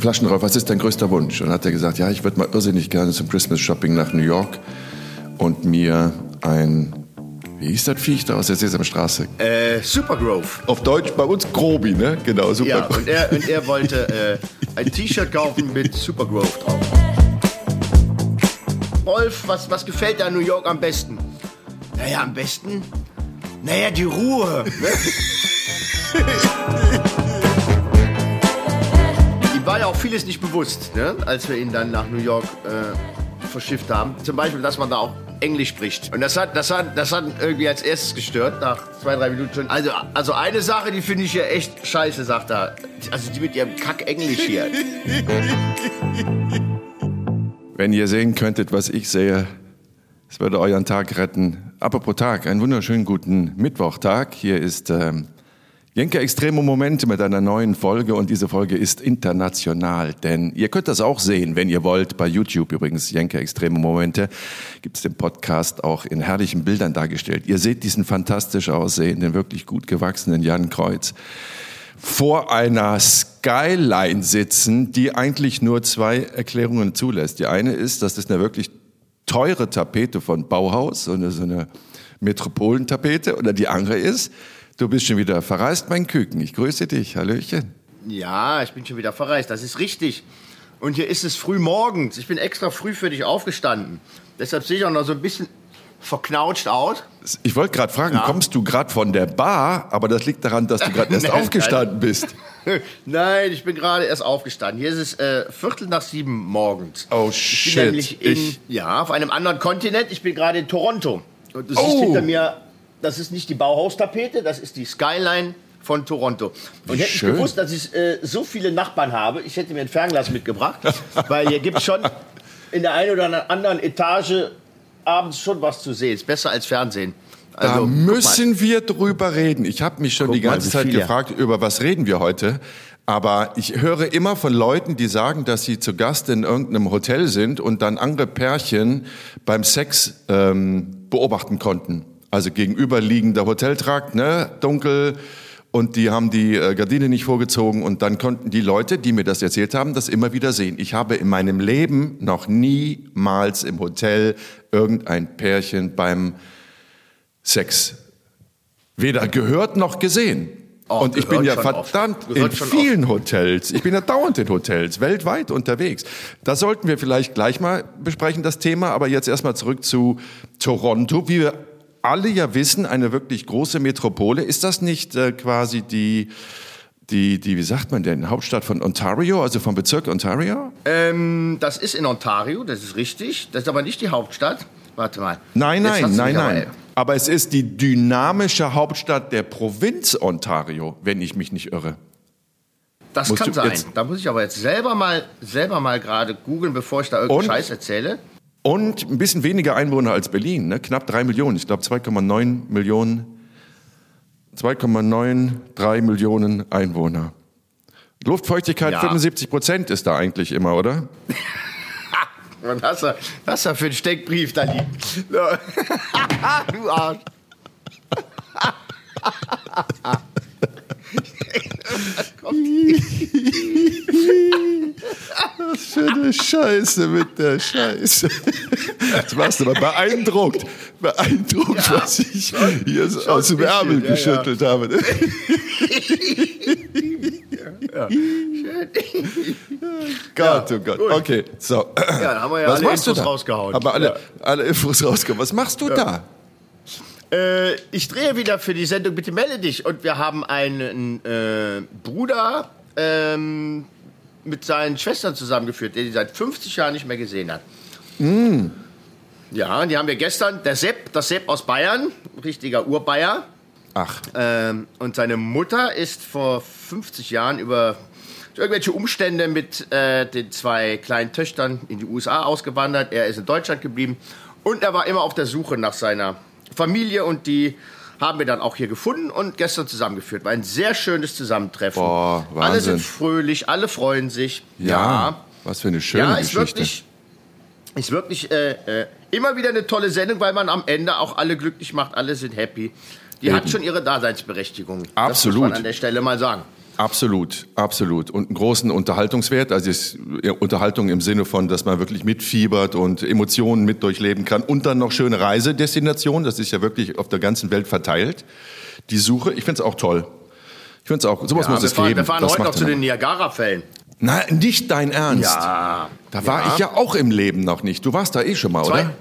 Flaschenrauch, was ist dein größter Wunsch? Und dann hat er gesagt, ja, ich würde mal irrsinnig gerne zum Christmas Shopping nach New York und mir ein, wie hieß das Viech da aus der Sesamstraße? Äh, Supergrove. Auf Deutsch bei uns Grobi, ne? Genau, Super Ja, und er, und er wollte äh, ein T-Shirt kaufen mit Supergrove drauf. Rolf, was, was gefällt dir an New York am besten? Naja, am besten? Naja, die Ruhe. Ne? Auch vieles nicht bewusst, ne? als wir ihn dann nach New York äh, verschifft haben. Zum Beispiel, dass man da auch Englisch spricht. Und das hat, das hat, das hat irgendwie als erstes gestört, nach zwei, drei Minuten schon. Also, also eine Sache, die finde ich ja echt scheiße, sagt er. Also die mit ihrem Kack-Englisch hier. Wenn ihr sehen könntet, was ich sehe, es würde euren Tag retten. Apropos Tag, einen wunderschönen guten Mittwochtag. Hier ist ähm, Jenke Extreme Momente mit einer neuen Folge und diese Folge ist international, denn ihr könnt das auch sehen, wenn ihr wollt, bei YouTube übrigens, Jenke Extreme Momente, gibt es den Podcast auch in herrlichen Bildern dargestellt. Ihr seht diesen fantastisch aussehenden, wirklich gut gewachsenen Jan Kreuz vor einer Skyline sitzen, die eigentlich nur zwei Erklärungen zulässt. Die eine ist, dass das eine wirklich teure Tapete von Bauhaus, so eine, so eine Metropolentapete, oder die andere ist, Du bist schon wieder verreist, mein Küken. Ich grüße dich. Hallöchen. Ja, ich bin schon wieder verreist. Das ist richtig. Und hier ist es früh morgens. Ich bin extra früh für dich aufgestanden. Deshalb sehe ich auch noch so ein bisschen verknautscht aus. Ich wollte gerade fragen, ja. kommst du gerade von der Bar? Aber das liegt daran, dass du gerade erst aufgestanden bist. Nein, ich bin gerade erst aufgestanden. Hier ist es äh, Viertel nach sieben morgens. Oh ich shit. Ich bin nämlich in, ja, auf einem anderen Kontinent. Ich bin gerade in Toronto. Und du oh. siehst hinter mir das ist nicht die Bauhaustapete, das ist die Skyline von Toronto. Und hätte ich gewusst, dass ich äh, so viele Nachbarn habe, ich hätte mir ein Fernglas mitgebracht, weil hier gibt es schon in der einen oder anderen Etage abends schon was zu sehen. Ist besser als Fernsehen. Also, da müssen wir drüber reden. Ich habe mich schon guck die ganze mal, Zeit viele. gefragt, über was reden wir heute. Aber ich höre immer von Leuten, die sagen, dass sie zu Gast in irgendeinem Hotel sind und dann andere Pärchen beim Sex ähm, beobachten konnten. Also gegenüberliegender Hoteltrakt, ne, dunkel. Und die haben die äh, Gardine nicht vorgezogen und dann konnten die Leute, die mir das erzählt haben, das immer wieder sehen. Ich habe in meinem Leben noch niemals im Hotel irgendein Pärchen beim Sex weder gehört noch gesehen. Oh, und ich bin ja verdammt in vielen oft. Hotels. Ich bin ja dauernd in Hotels, weltweit unterwegs. Das sollten wir vielleicht gleich mal besprechen, das Thema. Aber jetzt erstmal zurück zu Toronto. Wie wir alle ja wissen, eine wirklich große Metropole. Ist das nicht äh, quasi die, die, die, wie sagt man denn, Hauptstadt von Ontario, also vom Bezirk Ontario? Ähm, das ist in Ontario, das ist richtig. Das ist aber nicht die Hauptstadt. Warte mal. Nein, nein, nein, nein. Aber es ist die dynamische Hauptstadt der Provinz Ontario, wenn ich mich nicht irre. Das Musst kann sein. Da muss ich aber jetzt selber mal, selber mal gerade googeln, bevor ich da irgendeinen Scheiß erzähle. Und ein bisschen weniger Einwohner als Berlin, ne? knapp drei Millionen. Ich glaube 2,9 Millionen, 2,93 Millionen Einwohner. Luftfeuchtigkeit ja. 75 Prozent ist da eigentlich immer, oder? Was hast du für einen Steckbrief da liegen? du Arsch. Was für eine Scheiße mit der Scheiße. Jetzt warst du aber beeindruckt. Beeindruckt, ja, was ich hier so aus dem Ärmel ja, geschüttelt ja. habe. Ja, Gott, oh Gott. Gut. Okay, so. Ja, dann haben wir ja was alle Infos rausgehauen. Aber alle, alle Infos rausgehauen. Was machst du da? Äh, ich drehe wieder für die Sendung Bitte melde dich. Und wir haben einen äh, Bruder ähm, mit seinen Schwestern zusammengeführt, der die seit 50 Jahren nicht mehr gesehen hat. Mm. Ja, die haben wir gestern. Der Sepp, das Sepp aus Bayern, richtiger Urbayer. Ach. Ähm, und seine Mutter ist vor 50 Jahren über irgendwelche Umstände mit äh, den zwei kleinen Töchtern in die USA ausgewandert. Er ist in Deutschland geblieben und er war immer auf der Suche nach seiner Familie und die haben wir dann auch hier gefunden und gestern zusammengeführt. War ein sehr schönes Zusammentreffen. Boah, Wahnsinn. Alle sind fröhlich, alle freuen sich. Ja, ja. was für eine schöne ja, ist Geschichte. Wirklich, ist wirklich äh, äh, immer wieder eine tolle Sendung, weil man am Ende auch alle glücklich macht, alle sind happy. Die Eben. hat schon ihre Daseinsberechtigung. Absolut. Das muss man an der Stelle mal sagen. Absolut, absolut. Und einen großen Unterhaltungswert. Also ist Unterhaltung im Sinne von, dass man wirklich mitfiebert und Emotionen mit durchleben kann. Und dann noch schöne Reisedestinationen. Das ist ja wirklich auf der ganzen Welt verteilt. Die Suche, ich finde es auch toll. Ich finde es auch, sowas ja, muss es fahren, geben. Wir fahren das heute noch zu den Niagara-Fällen. Nein, nicht dein Ernst. Ja. Da war ja. ich ja auch im Leben noch nicht. Du warst da eh schon mal, Zwei, oder?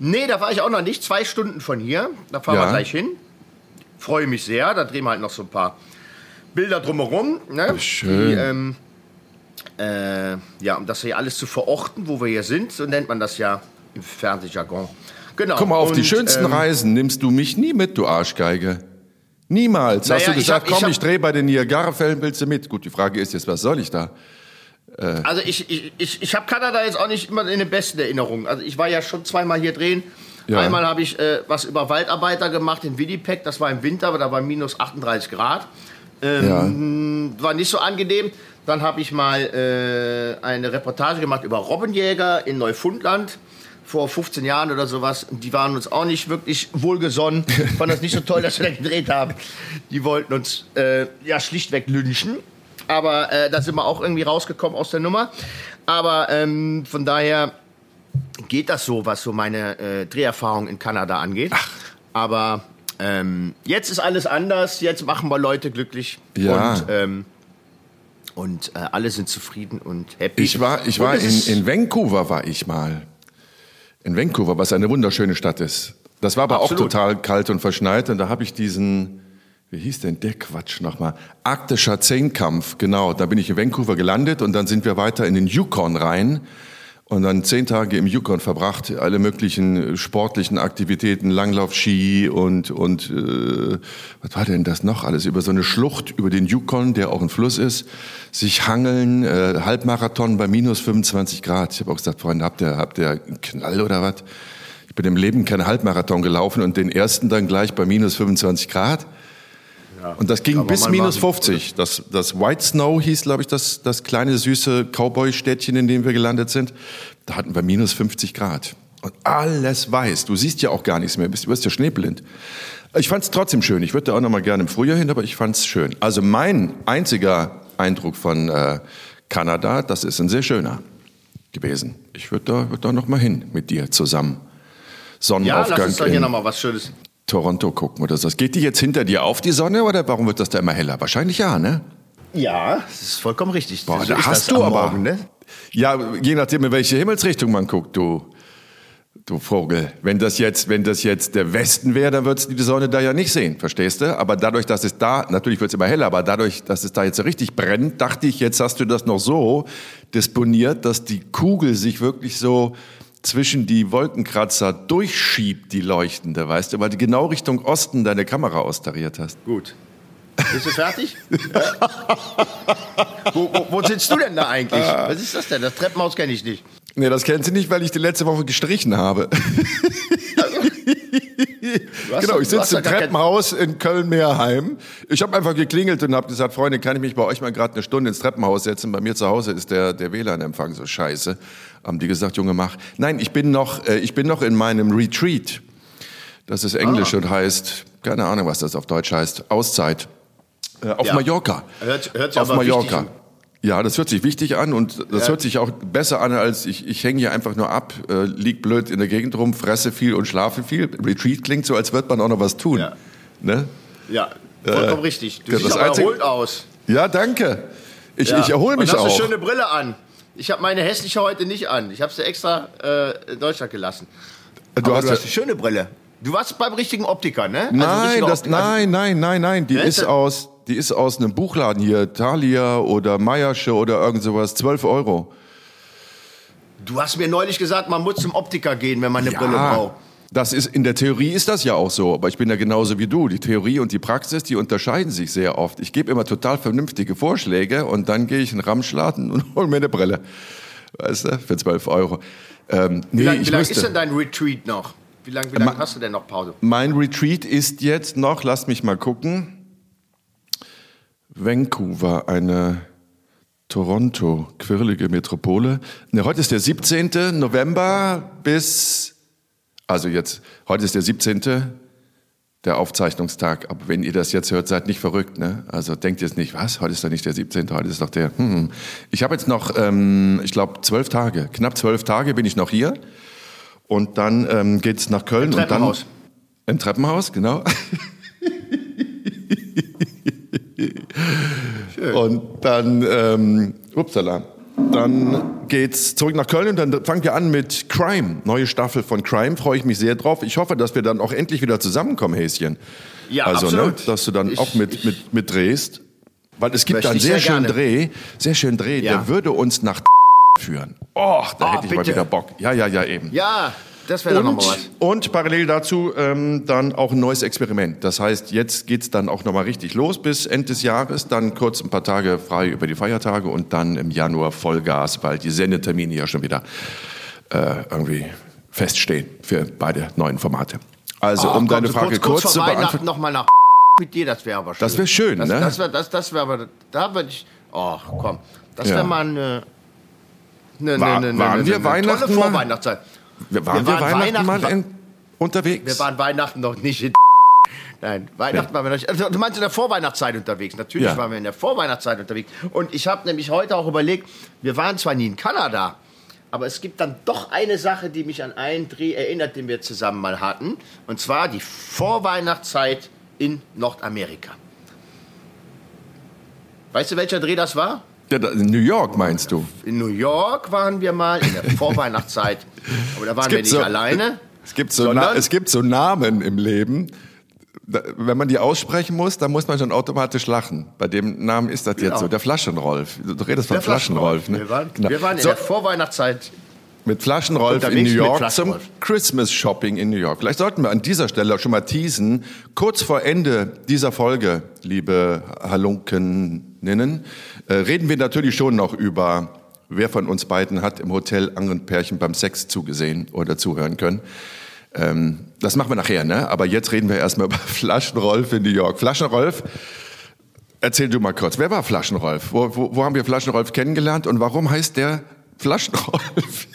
Nee, da war ich auch noch nicht. Zwei Stunden von hier. Da fahren ja. wir gleich hin. Freue mich sehr. Da drehen wir halt noch so ein paar Bilder drumherum. Ne? schön. Die, ähm, äh, ja, um das hier alles zu verorten, wo wir hier sind, so nennt man das ja im Fernsehjargon. Genau. Guck mal, auf Und, die schönsten ähm, Reisen nimmst du mich nie mit, du Arschgeige. Niemals. Hast du gesagt, ich hab, komm, ich, ich drehe bei den Niagara-Fällen, willst du mit? Gut, die Frage ist jetzt, was soll ich da? Äh. Also ich, ich, ich, ich habe Kanada jetzt auch nicht immer in den besten Erinnerungen. Also ich war ja schon zweimal hier drehen. Ja. Einmal habe ich äh, was über Waldarbeiter gemacht in Winnipeg. Das war im Winter, aber da war minus 38 Grad. Ähm, ja. War nicht so angenehm. Dann habe ich mal äh, eine Reportage gemacht über Robbenjäger in Neufundland vor 15 Jahren oder sowas. Die waren uns auch nicht wirklich wohlgesonnen. Fanden das nicht so toll, dass wir da gedreht haben. Die wollten uns äh, ja schlichtweg lynchen. Aber äh, da sind wir auch irgendwie rausgekommen aus der Nummer. Aber ähm, von daher geht das so, was so meine äh, Dreherfahrung in Kanada angeht. Ach. Aber ähm, jetzt ist alles anders, jetzt machen wir Leute glücklich. Ja. Und, ähm, und äh, alle sind zufrieden und happy. Ich war, ich war in, in Vancouver, war ich mal. In Vancouver, was eine wunderschöne Stadt ist. Das war aber Absolut. auch total kalt und verschneit und da habe ich diesen, wie hieß denn der Quatsch nochmal? Arktischer Zehnkampf, genau. Da bin ich in Vancouver gelandet und dann sind wir weiter in den Yukon rein und dann zehn Tage im Yukon verbracht, alle möglichen sportlichen Aktivitäten, Langlauf-Ski und, und äh, was war denn das noch alles? Über so eine Schlucht, über den Yukon, der auch ein Fluss ist, sich hangeln, äh, Halbmarathon bei minus 25 Grad. Ich habe auch gesagt, Freunde, habt ihr, habt ihr einen Knall oder was? Ich bin im Leben keinen Halbmarathon gelaufen und den ersten dann gleich bei minus 25 Grad. Und das ging bis minus 50. Das, das White Snow hieß, glaube ich, das, das kleine süße Cowboy-Städtchen, in dem wir gelandet sind. Da hatten wir minus 50 Grad. Und alles weiß. Du siehst ja auch gar nichts mehr. Du wirst ja schneeblind. Ich fand es trotzdem schön. Ich würde da auch noch mal gerne im Frühjahr hin, aber ich fand es schön. Also mein einziger Eindruck von äh, Kanada, das ist ein sehr schöner gewesen. Ich würde da, würd da noch mal hin mit dir zusammen. Sonnenaufgang. Ja, lass uns da hier noch mal was Schönes Toronto gucken oder so. Geht die jetzt hinter dir auf, die Sonne, oder warum wird das da immer heller? Wahrscheinlich ja, ne? Ja, das ist vollkommen richtig. Boah, da hast du aber. Morgen, ne? Ja, je nachdem, in welche Himmelsrichtung man guckt, du, du Vogel. Wenn das jetzt, wenn das jetzt der Westen wäre, dann würdest du die Sonne da ja nicht sehen, verstehst du? Aber dadurch, dass es da, natürlich wird es immer heller, aber dadurch, dass es da jetzt so richtig brennt, dachte ich, jetzt hast du das noch so disponiert, dass die Kugel sich wirklich so zwischen die Wolkenkratzer durchschiebt, die leuchtende, weißt du, weil du genau Richtung Osten deine Kamera austariert hast. Gut. Bist du fertig? wo, wo, wo, sitzt du denn da eigentlich? Was ist das denn? Das Treppenhaus kenne ich nicht. Nee, das kennst du nicht, weil ich die letzte Woche gestrichen habe. genau, ich sitze im Treppenhaus in Köln-Meerheim. Ich habe einfach geklingelt und habe gesagt, Freunde, kann ich mich bei euch mal gerade eine Stunde ins Treppenhaus setzen? Bei mir zu Hause ist der, der WLAN-Empfang so scheiße. Haben die gesagt, Junge, mach. Nein, ich bin noch, äh, ich bin noch in meinem Retreat. Das ist Englisch ah. und heißt, keine Ahnung, was das auf Deutsch heißt, Auszeit. Äh, auf ja. Mallorca. Hört, hört sich auf Mallorca. Ja, das hört sich wichtig an und das ja. hört sich auch besser an, als ich, ich hänge hier einfach nur ab, äh, lieg blöd in der Gegend rum, fresse viel und schlafe viel. Retreat klingt so, als würde man auch noch was tun. Ja, ne? ja vollkommen äh, richtig. Du siehst aber erholt aus. Ja, danke. Ich, ja. ich erhole mich und hast auch. eine schöne Brille an. Ich habe meine hässliche heute nicht an. Ich habe sie extra äh, in Deutschland gelassen. Du aber hast, du hast eine schöne Brille. Du warst beim richtigen Optiker, ne? Also nein, das, nein, nein, nein, nein. Die ist aus, die ist aus einem Buchladen hier, Thalia oder Meiersche oder irgend sowas, 12 Euro. Du hast mir neulich gesagt, man muss zum Optiker gehen, wenn man eine ja, Brille braucht. Das ist, in der Theorie ist das ja auch so, aber ich bin ja genauso wie du. Die Theorie und die Praxis, die unterscheiden sich sehr oft. Ich gebe immer total vernünftige Vorschläge und dann gehe ich in den Ramschladen und hole mir eine Brille. Weißt du, für 12 Euro. Ähm, nee, wie lange lang ist denn dein Retreat noch? Wie lange lang hast du denn noch Pause? Mein Retreat ist jetzt noch, lass mich mal gucken, Vancouver, eine Toronto, quirlige Metropole. Ne, heute ist der 17. November bis, also jetzt, heute ist der 17. der Aufzeichnungstag. Aber wenn ihr das jetzt hört, seid nicht verrückt. Ne? Also denkt jetzt nicht, was, heute ist doch nicht der 17., heute ist doch der. Hm. Ich habe jetzt noch, ähm, ich glaube, zwölf Tage, knapp zwölf Tage bin ich noch hier. Und dann ähm, geht es nach Köln. Im Treppenhaus. Und dann, Im Treppenhaus, genau. Und dann, ähm, upsala, dann geht's zurück nach Köln und dann fangen wir an mit Crime. Neue Staffel von Crime, freue ich mich sehr drauf. Ich hoffe, dass wir dann auch endlich wieder zusammenkommen, Häschen. Ja, also, ne, absolut. Ne, dass du dann ich, auch mit, mit, mit drehst. Weil es gibt einen sehr, sehr schönen Dreh, sehr schönen Dreh, ja. der würde uns nach führen. Och, da oh, hätte ich bitte. mal wieder Bock. Ja, ja, ja, eben. Ja, das wäre doch nochmal was. Und parallel dazu ähm, dann auch ein neues Experiment. Das heißt, jetzt geht's dann auch nochmal richtig los bis Ende des Jahres. Dann kurz ein paar Tage frei über die Feiertage und dann im Januar Vollgas, weil die Sendetermine ja schon wieder äh, irgendwie feststehen für beide neuen Formate. Also, oh, um deine Frage kurz, kurz, kurz zu beantworten. nochmal nach mit dir, das wäre aber schön. Das wäre schön, das, ne? Das wäre das, das wär aber, da würde ich, oh komm, das wäre ja. mal eine, eine, eine, eine, wir eine Weihnachten tolle Vorweihnachtszeit. Wir waren wir, waren Weihnachten, Weihnachten mal in, unterwegs? Wir waren Weihnachten noch nicht in Nein, Weihnachten ja. waren wir noch nicht. Also, du meinst in der Vorweihnachtszeit unterwegs. Natürlich ja. waren wir in der Vorweihnachtszeit unterwegs. Und ich habe nämlich heute auch überlegt, wir waren zwar nie in Kanada, aber es gibt dann doch eine Sache, die mich an einen Dreh erinnert, den wir zusammen mal hatten. Und zwar die Vorweihnachtszeit in Nordamerika. Weißt du, welcher Dreh das war? In New York meinst du? In New York waren wir mal in der Vorweihnachtszeit. Aber da waren wir nicht so, alleine. Es gibt, so es gibt so Namen im Leben. wenn man die aussprechen muss, dann muss man schon automatisch lachen. Bei dem Namen ist das genau. jetzt so. Der Flaschenrolf. Du redest von Flaschenrolf. Ne? Wir waren, genau. wir waren in so, der Vorweihnachtszeit mit Flaschenrolf in New York zum Christmas Shopping in New York. Vielleicht sollten wir an dieser Stelle schon mal teasen. Kurz vor Ende dieser Folge, liebe Halunkeninnen, äh, reden wir natürlich schon noch über, wer von uns beiden hat im Hotel anderen Pärchen beim Sex zugesehen oder zuhören können. Ähm, das machen wir nachher, ne? Aber jetzt reden wir erstmal über Flaschenrolf in New York. Flaschenrolf, erzähl du mal kurz. Wer war Flaschenrolf? Wo, wo, wo haben wir Flaschenrolf kennengelernt und warum heißt der Flaschenrolf.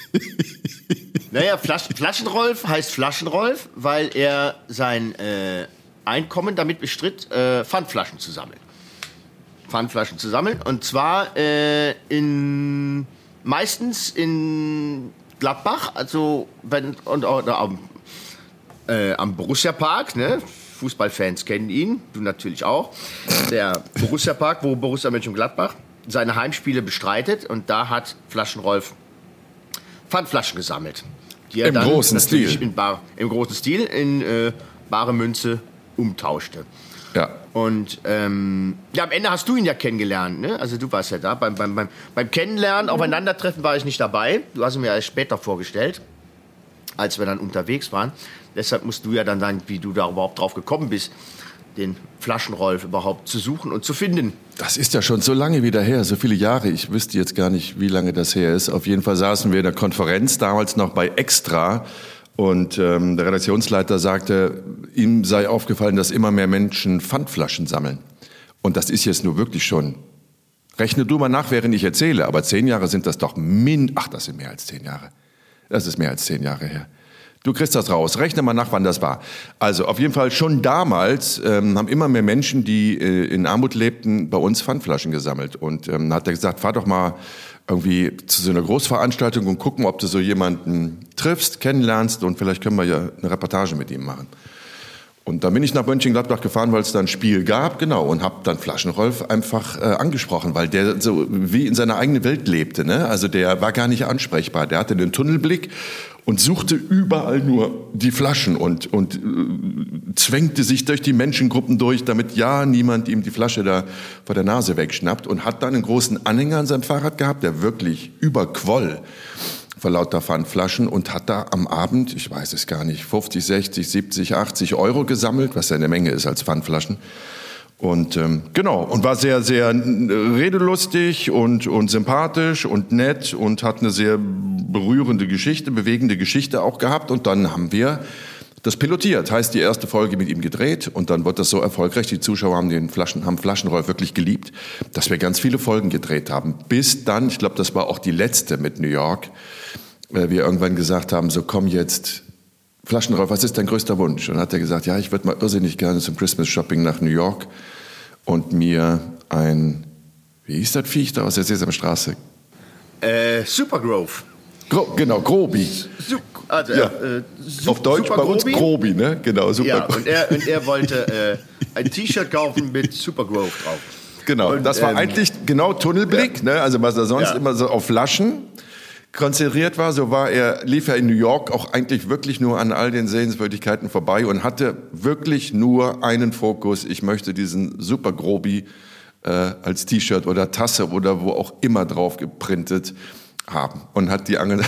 naja, Flasch, Flaschenrolf heißt Flaschenrolf, weil er sein äh, Einkommen damit bestritt, äh, Pfandflaschen zu sammeln. Pfandflaschen zu sammeln. Und zwar äh, in meistens in Gladbach, also wenn, und, oder am, äh, am Borussia Park, ne? Fußballfans kennen ihn, du natürlich auch. Der Borussia Park, wo Borussia Mönchengladbach seine Heimspiele bestreitet und da hat Flaschenrolf Pfandflaschen gesammelt. Die er Im dann großen Stil. In bar, Im großen Stil in äh, bare Münze umtauschte. Ja. Und ähm, ja, am Ende hast du ihn ja kennengelernt, ne? Also du warst ja da. Beim, beim, beim, beim Kennenlernen, Aufeinandertreffen war ich nicht dabei. Du hast ihn mir erst später vorgestellt, als wir dann unterwegs waren. Deshalb musst du ja dann sagen, wie du da überhaupt drauf gekommen bist den Flaschenrolf überhaupt zu suchen und zu finden. Das ist ja schon so lange wieder her, so viele Jahre. Ich wüsste jetzt gar nicht, wie lange das her ist. Auf jeden Fall saßen wir in der Konferenz, damals noch bei Extra. Und ähm, der Redaktionsleiter sagte, ihm sei aufgefallen, dass immer mehr Menschen Pfandflaschen sammeln. Und das ist jetzt nur wirklich schon. Rechne du mal nach, während ich erzähle. Aber zehn Jahre sind das doch min. Ach, das sind mehr als zehn Jahre. Das ist mehr als zehn Jahre her. Du kriegst das raus. Rechne mal nach, wann das war. Also auf jeden Fall schon damals ähm, haben immer mehr Menschen, die äh, in Armut lebten, bei uns Pfandflaschen gesammelt. Und ähm, hat er gesagt, fahr doch mal irgendwie zu so einer Großveranstaltung und gucken, ob du so jemanden triffst, kennenlernst und vielleicht können wir ja eine Reportage mit ihm machen. Und dann bin ich nach Mönchengladbach gefahren, weil es da ein Spiel gab, genau, und habe dann Flaschenrolf einfach äh, angesprochen, weil der so wie in seiner eigenen Welt lebte. Ne? Also der war gar nicht ansprechbar. Der hatte den Tunnelblick und suchte überall nur die Flaschen und, und äh, zwängte sich durch die Menschengruppen durch, damit ja niemand ihm die Flasche da vor der Nase wegschnappt und hat dann einen großen Anhänger an seinem Fahrrad gehabt, der wirklich überquoll vor lauter Pfandflaschen und hat da am Abend, ich weiß es gar nicht, 50, 60, 70, 80 Euro gesammelt, was ja eine Menge ist als Pfandflaschen. Und ähm, genau, und war sehr, sehr redelustig und, und sympathisch und nett und hat eine sehr berührende Geschichte, bewegende Geschichte auch gehabt. Und dann haben wir das pilotiert, heißt die erste Folge mit ihm gedreht und dann wird das so erfolgreich. Die Zuschauer haben den Flaschen, haben Flaschenrolf wirklich geliebt, dass wir ganz viele Folgen gedreht haben. Bis dann, ich glaube, das war auch die letzte mit New York, äh, wir irgendwann gesagt haben, so komm jetzt, Flaschenrauf, was ist dein größter Wunsch? Und dann hat er gesagt, ja, ich würde mal irrsinnig gerne zum Christmas Shopping nach New York und mir ein, wie hieß das Viech da aus der Sesamstraße? Äh, Supergrove. Gro genau, Grobi. Also, ja. äh, Auf Deutsch bei uns Grobi, ne? Genau, Super ja, und er, und er wollte äh, ein T-Shirt kaufen mit Supergrove drauf. Genau, und, das war ähm, eigentlich genau Tunnelblick, ja. ne? Also was er sonst ja. immer so auf Flaschen konzentriert war, so war er, lief er in New York auch eigentlich wirklich nur an all den Sehenswürdigkeiten vorbei und hatte wirklich nur einen Fokus. Ich möchte diesen Super Grobi äh, als T-Shirt oder Tasse oder wo auch immer drauf geprintet haben und hat die anderen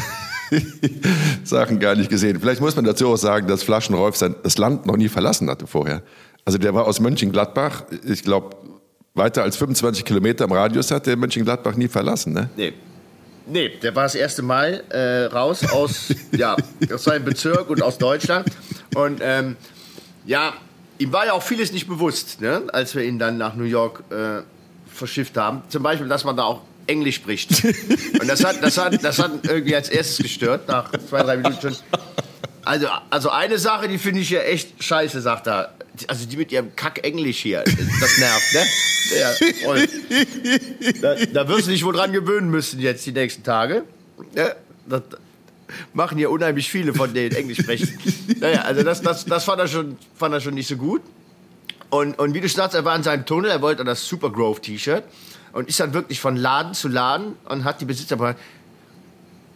Sachen gar nicht gesehen. Vielleicht muss man dazu auch sagen, dass Flaschenrolf sein, das Land noch nie verlassen hatte vorher. Also der war aus Mönchengladbach, ich glaube, weiter als 25 Kilometer im Radius hat der Mönchengladbach nie verlassen, ne? Nee. Nee, der war das erste Mal äh, raus aus, ja, aus seinem Bezirk und aus Deutschland. Und ähm, ja, ihm war ja auch vieles nicht bewusst, ne? als wir ihn dann nach New York äh, verschifft haben. Zum Beispiel, dass man da auch Englisch spricht. Und das hat, das hat, das hat irgendwie als erstes gestört, nach zwei, drei Minuten schon. Also, also eine Sache, die finde ich ja echt scheiße, sagt er. Also die mit ihrem Kack-Englisch hier, das nervt, ne? Ja, da, da wirst du dich wohl dran gewöhnen müssen jetzt die nächsten Tage. Ja, das machen ja unheimlich viele von denen Englisch sprechen. Naja, also das, das, das fand, er schon, fand er schon nicht so gut. Und, und wie du sagst, er war in seinem Tunnel, er wollte das Supergrove T-Shirt und ist dann wirklich von Laden zu Laden und hat die Besitzer gefragt,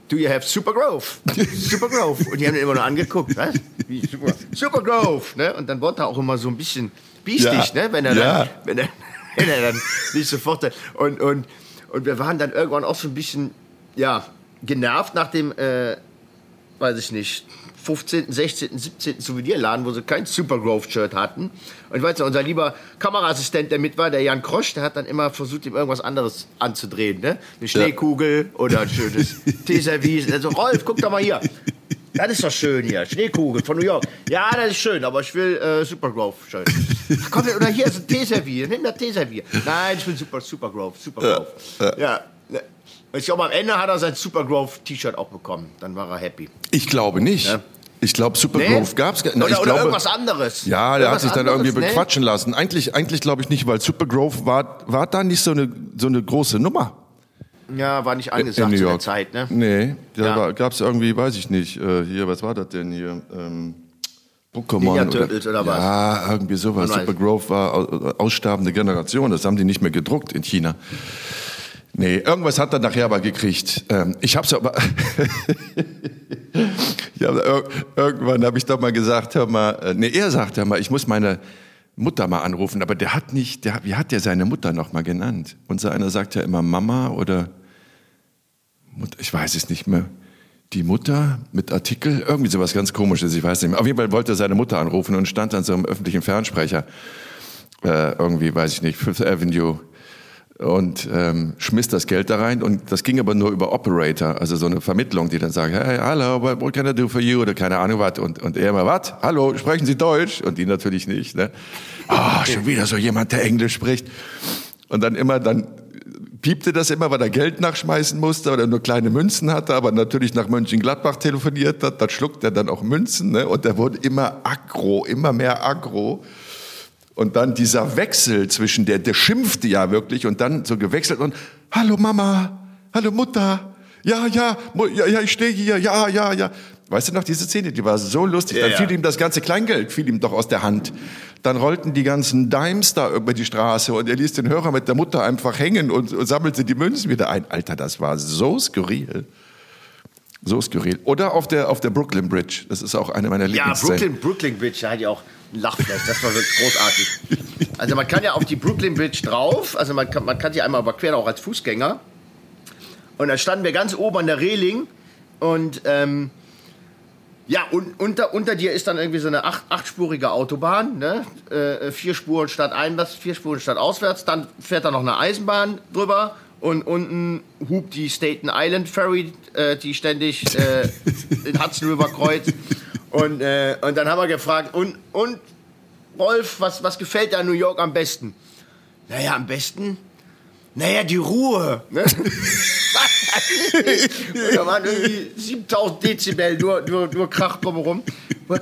do you have Super Grove? Super Grove. Und die haben ihn immer nur angeguckt. Was? Wie Super, Super Grove. Ne? Und dann wurde er auch immer so ein bisschen biestig, ja. ne? wenn, er ja. dann, wenn, er, wenn er dann nicht sofort... Und, und, und wir waren dann irgendwann auch so ein bisschen ja, genervt nach dem, äh, weiß ich nicht, 15., 16., 17. Souvenirladen, wo sie kein Super Grove-Shirt hatten. Und ich weiß nicht, unser lieber Kameraassistent, der mit war, der Jan Krosch, der hat dann immer versucht, ihm irgendwas anderes anzudrehen. Ne? Eine Schneekugel ja. oder ein schönes Teeservice. Also, Rolf, guck doch mal hier. Das ist doch schön hier. Schneekugel von New York. Ja, das ist schön, aber ich will äh, Super Grove schön. Komm, oder hier ist ein Teeservier. Nimm das Teeservier. Nein, ich will Super, Super Grove. Super Grove. Ja. ja. ja. Ich glaube, am Ende hat er sein Super Grove T-Shirt auch bekommen. Dann war er happy. Ich glaube nicht. Ja? Ich glaube, Super nee? Grove gab es gar nicht. Oder, oder irgendwas anderes. Ja, der irgendwas hat sich dann irgendwie bequatschen nee? lassen. Eigentlich, eigentlich glaube ich nicht, weil Super Grove war, war da nicht so eine, so eine große Nummer. Ja, war nicht angesagt in zu der Zeit, ne? Nee, da ja. gab es irgendwie, weiß ich nicht, äh, hier, was war das denn hier? Ähm, Pokémon oder, oder was? Ja, irgendwie sowas. Super Grove war aussterbende Generation, das haben die nicht mehr gedruckt in China. Nee, irgendwas hat er nachher aber gekriegt. Ähm, ich hab's aber. ich hab, irgendwann habe ich doch mal gesagt, hör mal, äh, nee, er sagt, hör mal, ich muss meine Mutter mal anrufen, aber der hat nicht, der, wie hat der seine Mutter noch mal genannt? Unser einer sagt ja immer Mama oder Mutter, ich weiß es nicht mehr. Die Mutter mit Artikel, irgendwie sowas ganz komisches, ich weiß nicht mehr. Auf jeden Fall wollte er seine Mutter anrufen und stand an so einem öffentlichen Fernsprecher. Äh, irgendwie, weiß ich nicht, Fifth Avenue und ähm, schmiss das Geld da rein und das ging aber nur über Operator, also so eine Vermittlung, die dann sagt, hey, hallo, what, can I do for you oder keine Ahnung was und, und er immer, was, hallo, sprechen Sie Deutsch? Und die natürlich nicht, ne? Ah, oh, schon wieder so jemand, der Englisch spricht. Und dann immer, dann piepte das immer, weil er Geld nachschmeißen musste oder nur kleine Münzen hatte, aber natürlich nach Mönchengladbach telefoniert hat, dann schluckt er dann auch Münzen, ne? Und er wurde immer aggro, immer mehr aggro. Und dann dieser Wechsel zwischen der, der schimpfte ja wirklich und dann so gewechselt und, hallo Mama, hallo Mutter, ja, ja, ja, ja ich stehe hier, ja, ja, ja. Weißt du noch, diese Szene, die war so lustig. Dann ja, fiel ja. ihm das ganze Kleingeld, fiel ihm doch aus der Hand. Dann rollten die ganzen Dimes da über die Straße und er ließ den Hörer mit der Mutter einfach hängen und, und sammelte die Münzen wieder ein. Alter, das war so skurril. So skurril. Oder auf der, auf der Brooklyn Bridge. Das ist auch eine meiner Lieblingsszenen. Ja, Brooklyn, Brooklyn Bridge, da hatte ich auch ein Lachfleisch. Das war wirklich großartig. Also man kann ja auf die Brooklyn Bridge drauf. Also man kann, man kann die einmal überqueren, auch als Fußgänger. Und da standen wir ganz oben an der Reling. Und ähm, ja, und unter, unter dir ist dann irgendwie so eine acht, achtspurige Autobahn. Ne? Äh, vier Spuren statt einwärts, vier Spuren statt auswärts. Dann fährt da noch eine Eisenbahn drüber und unten hupt die Staten Island Ferry, äh, die ständig äh, den Hudson River kreuzt. Und, äh, und dann haben wir gefragt, und, und Rolf, was, was gefällt dir an New York am besten? Naja, am besten? Naja, die Ruhe. Ne? da waren irgendwie 7000 Dezibel, nur, nur, nur Krach drumherum.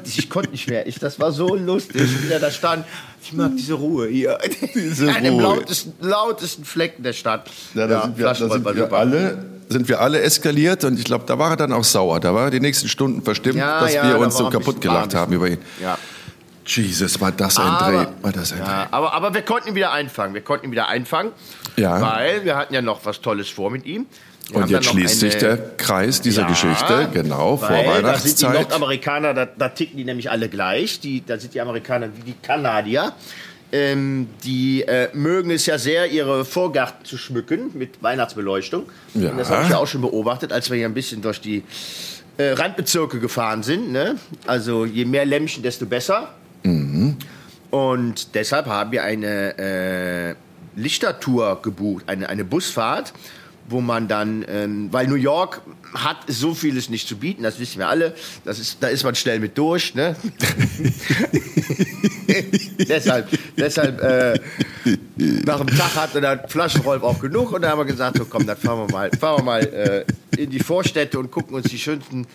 Ich konnte nicht mehr. Ich, das war so lustig, wie er da stand. Ich mag diese Ruhe hier. Diese An dem lautesten, lautesten Flecken der Stadt. Ja, da ja, sind wir, da sind wir alle sind wir alle eskaliert und ich glaube, da war er dann auch sauer. Da war er die nächsten Stunden verstimmt, ja, dass ja, wir uns so kaputt gelacht haben über ihn. Ja. Jesus, war das ein aber, Dreh. War das ein Dreh. Aber, aber wir konnten ihn wieder einfangen. Wir konnten ihn wieder einfangen, weil wir hatten ja noch was Tolles vor mit ihm. Wir und jetzt schließt sich der Kreis dieser ja, Geschichte, genau, vor Weihnachtszeit. Da sind die Nordamerikaner, da, da, ticken die nämlich alle gleich. Die, da sind die Amerikaner wie die Kanadier. Ähm, die äh, mögen es ja sehr, ihre Vorgärten zu schmücken mit Weihnachtsbeleuchtung. Ja. Und das habe ich ja auch schon beobachtet, als wir hier ein bisschen durch die äh, Randbezirke gefahren sind. Ne? Also je mehr Lämmchen, desto besser. Mhm. Und deshalb haben wir eine äh, Lichtertour gebucht, eine, eine Busfahrt wo man dann, ähm, weil New York hat so vieles nicht zu bieten, das wissen wir alle. Das ist, da ist man schnell mit durch. Ne? deshalb, deshalb äh, nach dem Tag hatte dann Flaschenrolf auch genug und dann haben wir gesagt, so komm, dann fahren wir mal, fahren wir mal äh, in die Vorstädte und gucken uns die schönsten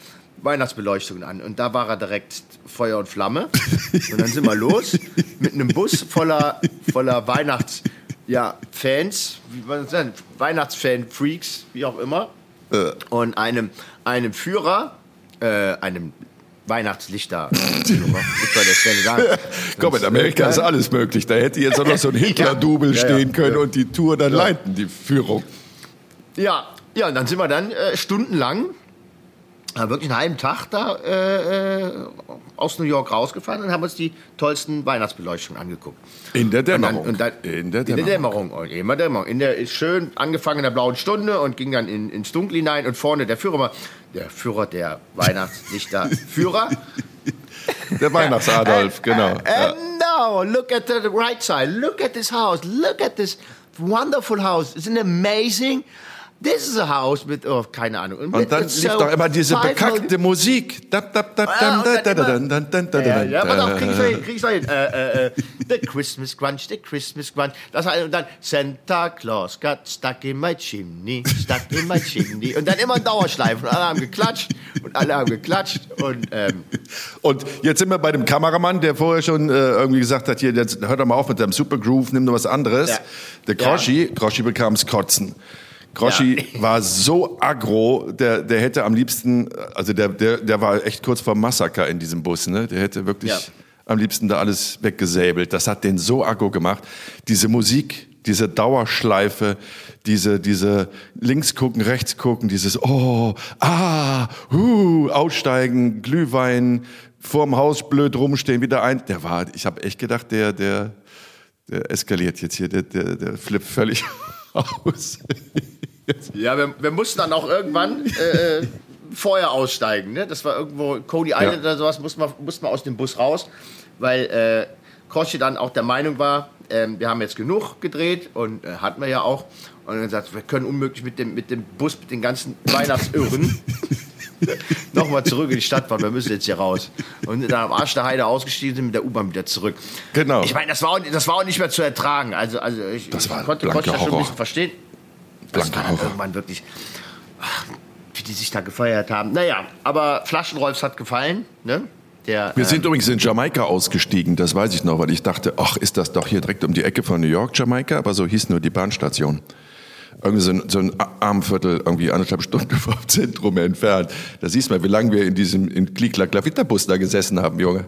Weihnachtsbeleuchtungen an. Und da war er direkt Feuer und Flamme. Und dann sind wir los mit einem Bus voller, voller Weihnachts ja, Fans, wie man das nennt, Weihnachtsfan-Freaks, wie auch immer. Äh. Und einem, einem Führer, äh, einem Weihnachtslichter. Komm, in Amerika ist alles möglich. Da hätte jetzt auch noch so ein Hitler-Double ja, stehen ja, können ja. und die Tour dann leiten, die Führung. Ja, ja, und dann sind wir dann äh, stundenlang wirklich einen halben Tag da äh, äh, aus New York rausgefahren und haben uns die tollsten Weihnachtsbeleuchtungen angeguckt. In der Dämmerung. Und dann, und dann, in der Dämmerung. In der Dämmerung. Und immer Dämmerung. In der ist schön angefangen in der blauen Stunde und ging dann in, ins Dunkel hinein und vorne der Führer, der Führer der Weihnachtslichter Führer. Der Weihnachtsadolf, genau. And ja. now, look at the right side. Look at this house. Look at this wonderful house. Isn't it amazing? This is a house mit, oh, keine Ahnung. Und, und dann lief so doch immer diese bekackte Musik. Ja, pass auf, krieg ich hin, krieg ich hin. Äh, äh, the Christmas Crunch, the Christmas Crunch. Das heißt, und dann Santa Claus got stuck in my chimney, stuck in my chimney. Und dann immer ein Dauerschleifen. Und alle haben geklatscht und alle haben geklatscht. Und, ähm, und jetzt sind wir bei dem Kameramann, der vorher schon äh, irgendwie gesagt hat, hier, jetzt, hör doch mal auf mit deinem Super Groove, nimm doch was anderes. Ja. Der Kroschi, ja. Kroschi bekam es kotzen. Groschi ja. war so aggro, der, der hätte am liebsten, also der, der, der war echt kurz vor Massaker in diesem Bus, ne? Der hätte wirklich ja. am liebsten da alles weggesäbelt. Das hat den so aggro gemacht. Diese Musik, diese Dauerschleife, diese, diese links gucken, rechts gucken, dieses oh, ah, hu, aussteigen, Glühwein, vorm Haus blöd rumstehen, wieder ein. Der war, ich habe echt gedacht, der, der, der eskaliert jetzt hier, der, der, der flippt völlig aus. Ja, wir, wir, mussten dann auch irgendwann äh, vorher aussteigen. Ne? Das war irgendwo Cody Island ja. oder sowas, mussten wir, mussten wir aus dem Bus raus, weil äh, Koschi dann auch der Meinung war, äh, wir haben jetzt genug gedreht und äh, hatten wir ja auch. Und dann gesagt, wir können unmöglich mit dem, mit dem Bus, mit den ganzen Weihnachtsirren nochmal zurück in die Stadt fahren. Wir müssen jetzt hier raus. Und dann am Arsch der Heide ausgestiegen sind mit der U-Bahn wieder zurück. Genau. Ich meine, das war, auch, das war auch nicht mehr zu ertragen. Also, also ich, das war ich konnte, konnte das schon ein bisschen verstehen. Das war irgendwann wirklich, ach, wie die sich da gefeiert haben. Naja, aber Flaschenrolfs hat gefallen, ne? Der, Wir sind äh, übrigens in Jamaika ausgestiegen, das weiß ich noch, weil ich dachte, ach, ist das doch hier direkt um die Ecke von New York, Jamaika, aber so hieß nur die Bahnstation. Irgendwie so ein, so ein Armviertel, irgendwie anderthalb Stunden vom Zentrum entfernt. Da siehst du mal, wie lange wir in diesem in Klikla-Klavitterbus da gesessen haben, Junge.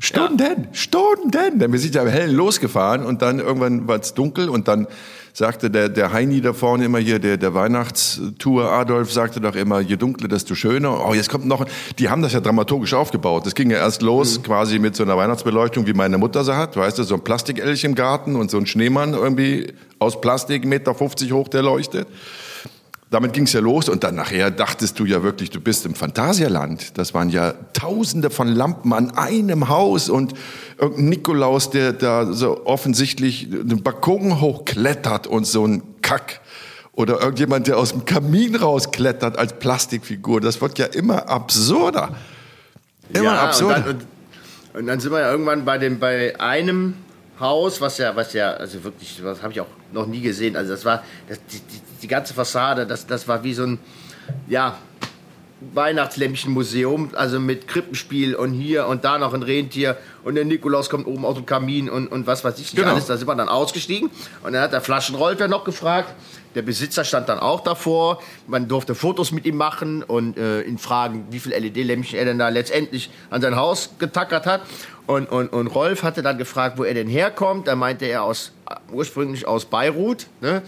Stunden, ja. Stunden. Denn wir sind ja hell losgefahren und dann irgendwann war es dunkel und dann sagte der, der Heini da vorne immer hier, der, der Weihnachtstour Adolf sagte doch immer, je dunkler, desto schöner. Oh, jetzt kommt noch, die haben das ja dramaturgisch aufgebaut. Das ging ja erst los mhm. quasi mit so einer Weihnachtsbeleuchtung, wie meine Mutter sie hat, weißt du, so ein Plastikelch im Garten und so ein Schneemann irgendwie aus Plastik, Meter 50 hoch, der leuchtet damit ging es ja los und dann nachher dachtest du ja wirklich, du bist im Phantasialand. Das waren ja Tausende von Lampen an einem Haus und irgendein Nikolaus, der da so offensichtlich den Balkon hochklettert und so ein Kack. Oder irgendjemand, der aus dem Kamin rausklettert als Plastikfigur. Das wird ja immer absurder. Immer ja, absurder. Und dann, und, und dann sind wir ja irgendwann bei, dem, bei einem Haus, was ja, was ja, also wirklich, was habe ich auch noch nie gesehen. Also das war, das, die, die, die, ganze Fassade, das, das war wie so ein, ja, Weihnachtslämmchenmuseum, also mit Krippenspiel und hier und da noch ein Rentier und der Nikolaus kommt oben aus dem Kamin und, und was weiß ich nicht genau. alles. Da sind wir dann ausgestiegen und dann hat der Flaschenrolfer noch gefragt. Der Besitzer stand dann auch davor. Man durfte Fotos mit ihm machen und äh, ihn fragen, wie viel LED-Lämpchen er denn da letztendlich an sein Haus getackert hat. Und, und, und Rolf hatte dann gefragt, wo er denn herkommt. Da meinte er aus, ursprünglich aus Beirut. Ne?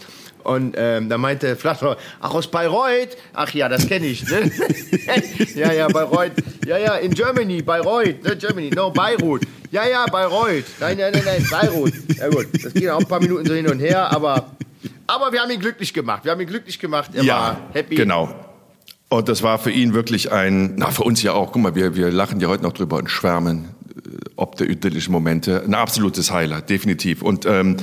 Und ähm, da meinte Flaschenrohr, ach aus Bayreuth? Ach ja, das kenne ich. Ne? ja, ja, Bayreuth. Ja, ja, in Germany, Bayreuth. Ne? Germany, no, Beirut. Ja, ja, Bayreuth. Nein, nein, nein, nein, Beirut. Ja gut, das ging auch ein paar Minuten so hin und her, aber, aber wir haben ihn glücklich gemacht. Wir haben ihn glücklich gemacht. Er ja, war happy. genau. Und das war für ihn wirklich ein, na für uns ja auch, guck mal, wir, wir lachen ja heute noch drüber und schwärmen äh, ob der idyllischen Momente. Ein absolutes Highlight, definitiv. Und ähm,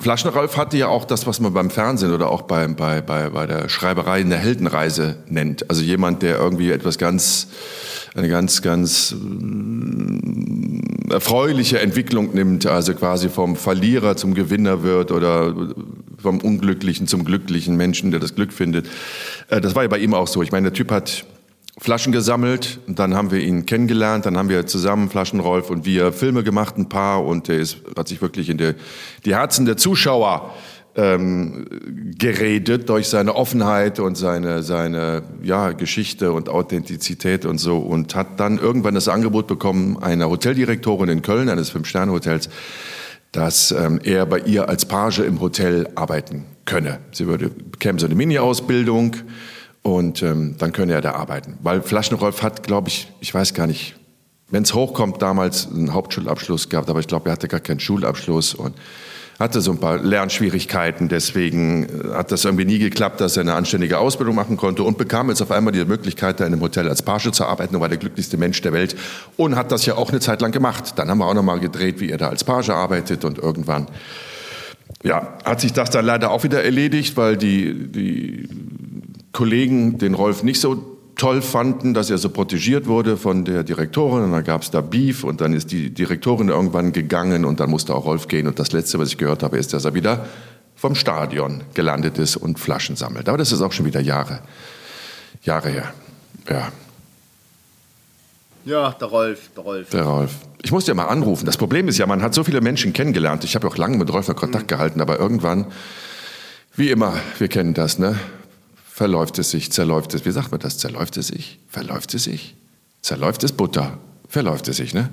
Flaschenralf hatte ja auch das, was man beim Fernsehen oder auch bei, bei, bei, bei der Schreiberei eine Heldenreise nennt. Also jemand, der irgendwie etwas ganz, eine ganz, ganz äh, erfreuliche Entwicklung nimmt, also quasi vom Verlierer zum Gewinner wird oder vom Unglücklichen zum glücklichen Menschen, der das Glück findet. Äh, das war ja bei ihm auch so. Ich meine, der Typ hat Flaschen gesammelt dann haben wir ihn kennengelernt, dann haben wir zusammen Flaschenrolf und wir Filme gemacht, ein paar und er ist, hat sich wirklich in die, die Herzen der Zuschauer ähm, geredet durch seine Offenheit und seine, seine ja, Geschichte und Authentizität und so und hat dann irgendwann das Angebot bekommen einer Hoteldirektorin in Köln, eines Fünf-Sterne-Hotels, dass ähm, er bei ihr als Page im Hotel arbeiten könne. Sie würde, bekäme so eine Mini-Ausbildung, und ähm, dann könne er da arbeiten. Weil Flaschenrolf hat, glaube ich, ich weiß gar nicht, wenn es hochkommt, damals einen Hauptschulabschluss gehabt, aber ich glaube, er hatte gar keinen Schulabschluss und hatte so ein paar Lernschwierigkeiten. Deswegen äh, hat das irgendwie nie geklappt, dass er eine anständige Ausbildung machen konnte und bekam jetzt auf einmal die Möglichkeit, da in einem Hotel als Page zu arbeiten und war der glücklichste Mensch der Welt und hat das ja auch eine Zeit lang gemacht. Dann haben wir auch noch mal gedreht, wie er da als Page arbeitet und irgendwann ja, hat sich das dann leider auch wieder erledigt, weil die, die Kollegen den Rolf nicht so toll fanden, dass er so protegiert wurde von der Direktorin und dann gab es da Beef und dann ist die Direktorin irgendwann gegangen und dann musste auch Rolf gehen und das Letzte, was ich gehört habe, ist, dass er wieder vom Stadion gelandet ist und Flaschen sammelt. Aber das ist auch schon wieder Jahre, Jahre her. Ja. Ja, der Rolf, der Rolf. Der Rolf. Ich muss dir mal anrufen. Das Problem ist ja, man hat so viele Menschen kennengelernt. Ich habe ja auch lange mit Rolf in Kontakt mhm. gehalten, aber irgendwann, wie immer, wir kennen das, ne? Verläuft es sich, zerläuft es, wie sagt man das, zerläuft es sich, verläuft es sich, zerläuft es Butter, verläuft es sich, ne?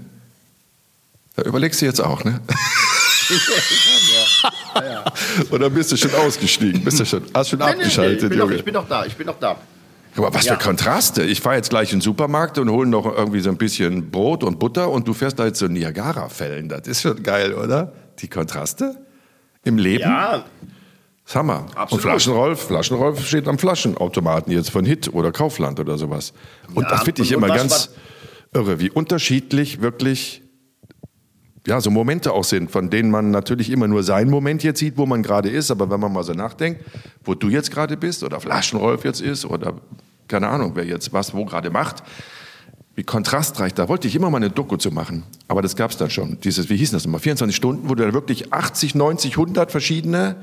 Da überlegst du jetzt auch, ne? ja, ja. Oder bist du schon ausgestiegen? Bist du schon, hast schon abgeschaltet, nein, nein, ich, bin Junge? Noch, ich bin noch da, ich bin noch da. Aber was ja. für Kontraste. Ich fahre jetzt gleich in den Supermarkt und hole noch irgendwie so ein bisschen Brot und Butter und du fährst da jetzt so Niagara-Fällen. Das ist schon geil, oder? Die Kontraste im Leben. Ja, das wir. Absolut. Und Flaschenrolf, Flaschenrolf steht am Flaschenautomaten jetzt von Hit oder Kaufland oder sowas. Und ja, das finde ich und, immer und ganz irre, wie unterschiedlich wirklich ja, so Momente auch sind, von denen man natürlich immer nur seinen Moment jetzt sieht, wo man gerade ist. Aber wenn man mal so nachdenkt, wo du jetzt gerade bist oder Flaschenrolf jetzt ist oder keine Ahnung, wer jetzt was wo gerade macht, wie kontrastreich. Da wollte ich immer mal eine Doku zu machen. Aber das gab es dann schon. Dieses, wie hieß das nochmal? 24 Stunden, wo du dann wirklich 80, 90, 100 verschiedene